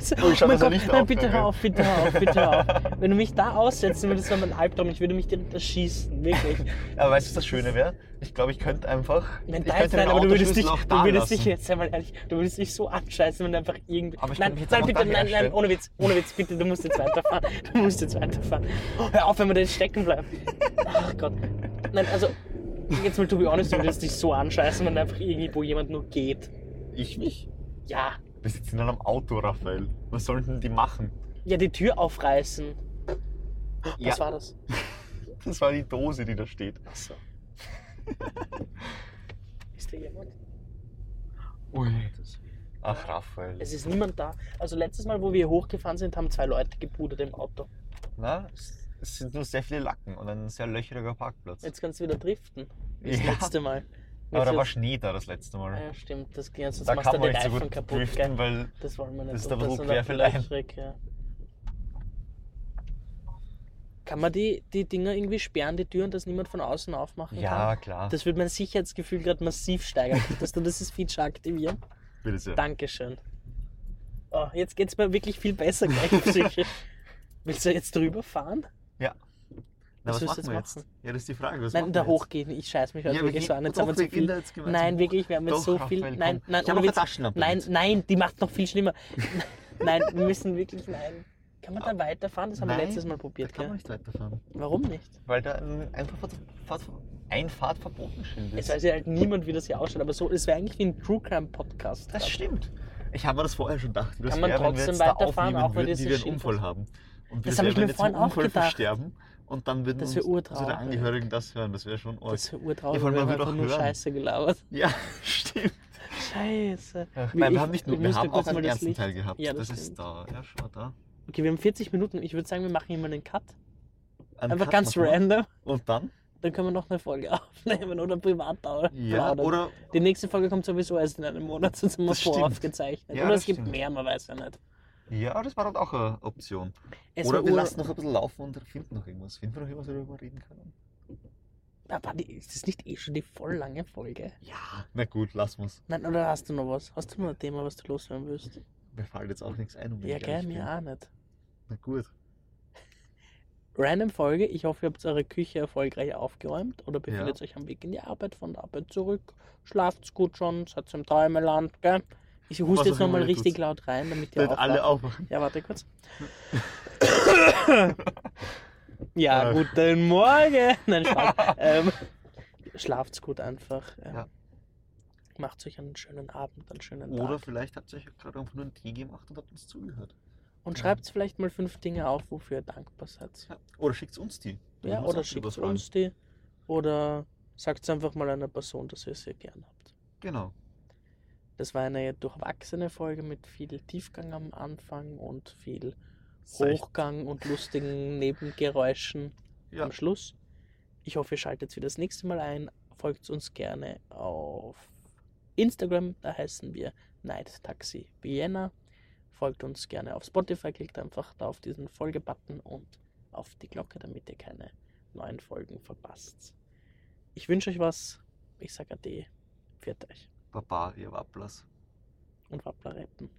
A: so.
B: Oh, ich schau,
A: mein Gott,
B: nicht
A: nein,
B: aufhört,
A: bitte hör auf, bitte hör auf, bitte hör auf. Wenn du mich da aussetzt, dann würde das wäre mein Albtraum. Ich würde mich direkt erschießen, wirklich.
B: Aber weißt du, was das Schöne wäre? Ich glaube, ich könnte einfach.
A: Nein,
B: ich
A: nein,
B: könnte
A: nein, aber du würdest dich, du würdest dich jetzt, sei mal ehrlich, du würdest dich so anscheißen, wenn du einfach irgendwie.
B: Aber ich
A: nein,
B: jetzt
A: nein, bitte, nein, nein, ohne Witz, ohne Witz, bitte, du musst jetzt weiterfahren. Du musst jetzt weiterfahren. Hör auf, wenn wir da jetzt stecken bleiben. Ach Gott. Nein, also, jetzt mal to be honest, du würdest dich so anscheißen, wenn einfach irgendwo jemand nur geht.
B: Ich mich?
A: Ja.
B: Wir sitzen in einem Auto, Raphael. Was sollten die machen?
A: Ja, die Tür aufreißen.
B: Ja.
A: Was war das?
B: Das war die Dose, die da steht.
A: Achso. Ist da jemand?
B: Ui. Ach, Raphael.
A: Es ist niemand da. Also letztes Mal, wo wir hochgefahren sind, haben zwei Leute gepudert im Auto.
B: Na, es sind nur sehr viele Lacken und ein sehr löcheriger Parkplatz.
A: Jetzt kannst du wieder driften. Wie das
B: Ja.
A: letzte Mal.
B: Aber da
A: Jetzt-
B: war Schnee da das letzte Mal.
A: Ja, stimmt. Das geht sonst
B: da
A: machst du
B: kann man
A: den
B: nicht so
A: Reifen
B: gut
A: kaputt.
B: driften,
A: Gell?
B: weil
A: Das wollen wir nicht.
B: das ist
A: Und
B: ein bisschen
A: sind auch
B: querfeldein.
A: löchrig, ja. Kann man die, die Dinger irgendwie sperren, die Türen, dass niemand von außen aufmachen
B: ja,
A: kann?
B: klar.
A: Das würde mein Sicherheitsgefühl gerade massiv steigern. Dass du dieses Feature aktivieren?
B: Bitte sehr.
A: Dankeschön. Oh, jetzt geht es mir wirklich viel besser gleich psychisch. Willst du jetzt drüber fahren?
B: Ja. Na,
A: Was
B: was,
A: willst du jetzt machen?
B: Ja, das ist die Frage. Was
A: Nein, da hochgehen. Ich scheiß mich heute
B: Ja, wir
A: wirklich so an. Jetzt haben wir zu viel.
B: da
A: Nein, wirklich, wir haben jetzt so viel. Nein, nein,
B: Ich
A: ohne.
B: Taschenlampe
A: Nein, nein, die macht noch viel schlimmer. Nein, wir müssen wirklich, nein. Kann man da weiterfahren? Das haben wir letztes Mal
B: Da
A: probiert,
B: kann man nicht weiterfahren.
A: Warum nicht?
B: Weil da ein Einfahrt, Fahrt, Einfahrt verboten Schild
A: Jetzt
B: ist.
A: weiß ja halt niemand, wie das hier ausschaut, aber so, es wäre eigentlich wie ein True Crime Podcast.
B: Das stimmt. Ich habe mir das vorher schon gedacht. Das
A: Kann man
B: wir
A: trotzdem weiterfahren, auch wenn
B: wir einen Unfall
A: ist?
B: haben. Und
A: Das
B: wir
A: habe ich mir vorhin auch
B: Unfall
A: gedacht.
B: versterben. Und dann würden
A: Das
B: uns
A: wär
B: unsere Angehörigen das hören. Das wäre schon arg.
A: Das wäre urtraurig,
B: Ja,
A: wir
B: man
A: einfach
B: auch
A: nur
B: hören.
A: Scheiße gelabert.
B: Ja, stimmt.
A: Scheiße. Wie
B: nein,
A: ich-
B: wir haben nicht nur, wir haben auch einen ersten
A: Licht-
B: Teil gehabt.
A: Ja, das
B: das ist da. Ja, schau da.
A: Okay, wir haben 40 Minuten. Ich würde sagen, wir machen hier mal einen Cut.
B: Einen
A: Einfach
B: Cut
A: ganz
B: wir.
A: random.
B: Und dann?
A: Dann können wir noch eine Folge aufnehmen oder privat plaudern.
B: Ja, oder
A: Die nächste Folge kommt sowieso erst in einem Monat, sonst haben wir
B: Das stimmt.
A: voraufgezeichnet.
B: Ja,
A: oder
B: das
A: es gibt
B: stimmt.
A: mehr, man weiß ja nicht.
B: Ja, das war dann auch eine Option.
A: Es
B: Oder wir lassen noch ein bisschen laufen und finden noch irgendwas. Finden wir noch irgendwas, worüber wir reden können?
A: Aber die- ist das nicht eh schon die voll lange Folge?
B: Ja. Na gut, lassen wir's.
A: Nein, oder hast du noch was? Hast du noch ein Thema, was du loswerden willst?
B: Mir fällt jetzt auch nichts ein. Um
A: Ja,
B: ehrlich
A: gell, mir auch nicht.
B: Na gut.
A: Random Folge. Ich hoffe, ihr habt eure Küche erfolgreich aufgeräumt oder befindet
B: Ja.
A: euch am Weg in die Arbeit, von der Arbeit zurück. Schlaft's gut schon, seid im Träumeland, gell? Ich huste
B: auch
A: jetzt nochmal richtig
B: tut.
A: laut rein, damit ihr
B: Nicht alle aufwachen.
A: Ja, warte kurz. ja,
B: Äh.
A: guten Morgen. Nein, Spaß. ähm, schlaft's gut einfach. Ja.
B: Ja.
A: Macht euch einen schönen Abend, einen schönen
B: Oder
A: Tag.
B: vielleicht habt ihr euch gerade einfach nur einen Tee gemacht und habt uns zugehört.
A: Und
B: Ja.
A: schreibt vielleicht mal fünf Dinge auf, wofür ihr dankbar seid.
B: Ja. Oder schickt uns die.
A: Ja, oder schickt uns die. Oder sagt einfach mal einer Person, dass ihr sie gern habt.
B: Genau.
A: Das war eine durchwachsene Folge mit viel Tiefgang am Anfang und viel
B: Seicht.
A: Hochgang und lustigen Nebengeräuschen
B: Ja.
A: am Schluss. Ich hoffe, ihr schaltet wieder das nächste Mal ein. Folgt uns gerne auf Instagram, da heißen wir Night Taxi Vienna. Folgt uns gerne auf Spotify, klickt einfach da auf diesen Folgebutton und auf die Glocke, damit ihr keine neuen Folgen verpasst. Ich wünsche euch was. Ich sage Ade. Pfiat euch
B: Baba, ihr Wapplers.
A: und Wappler retten.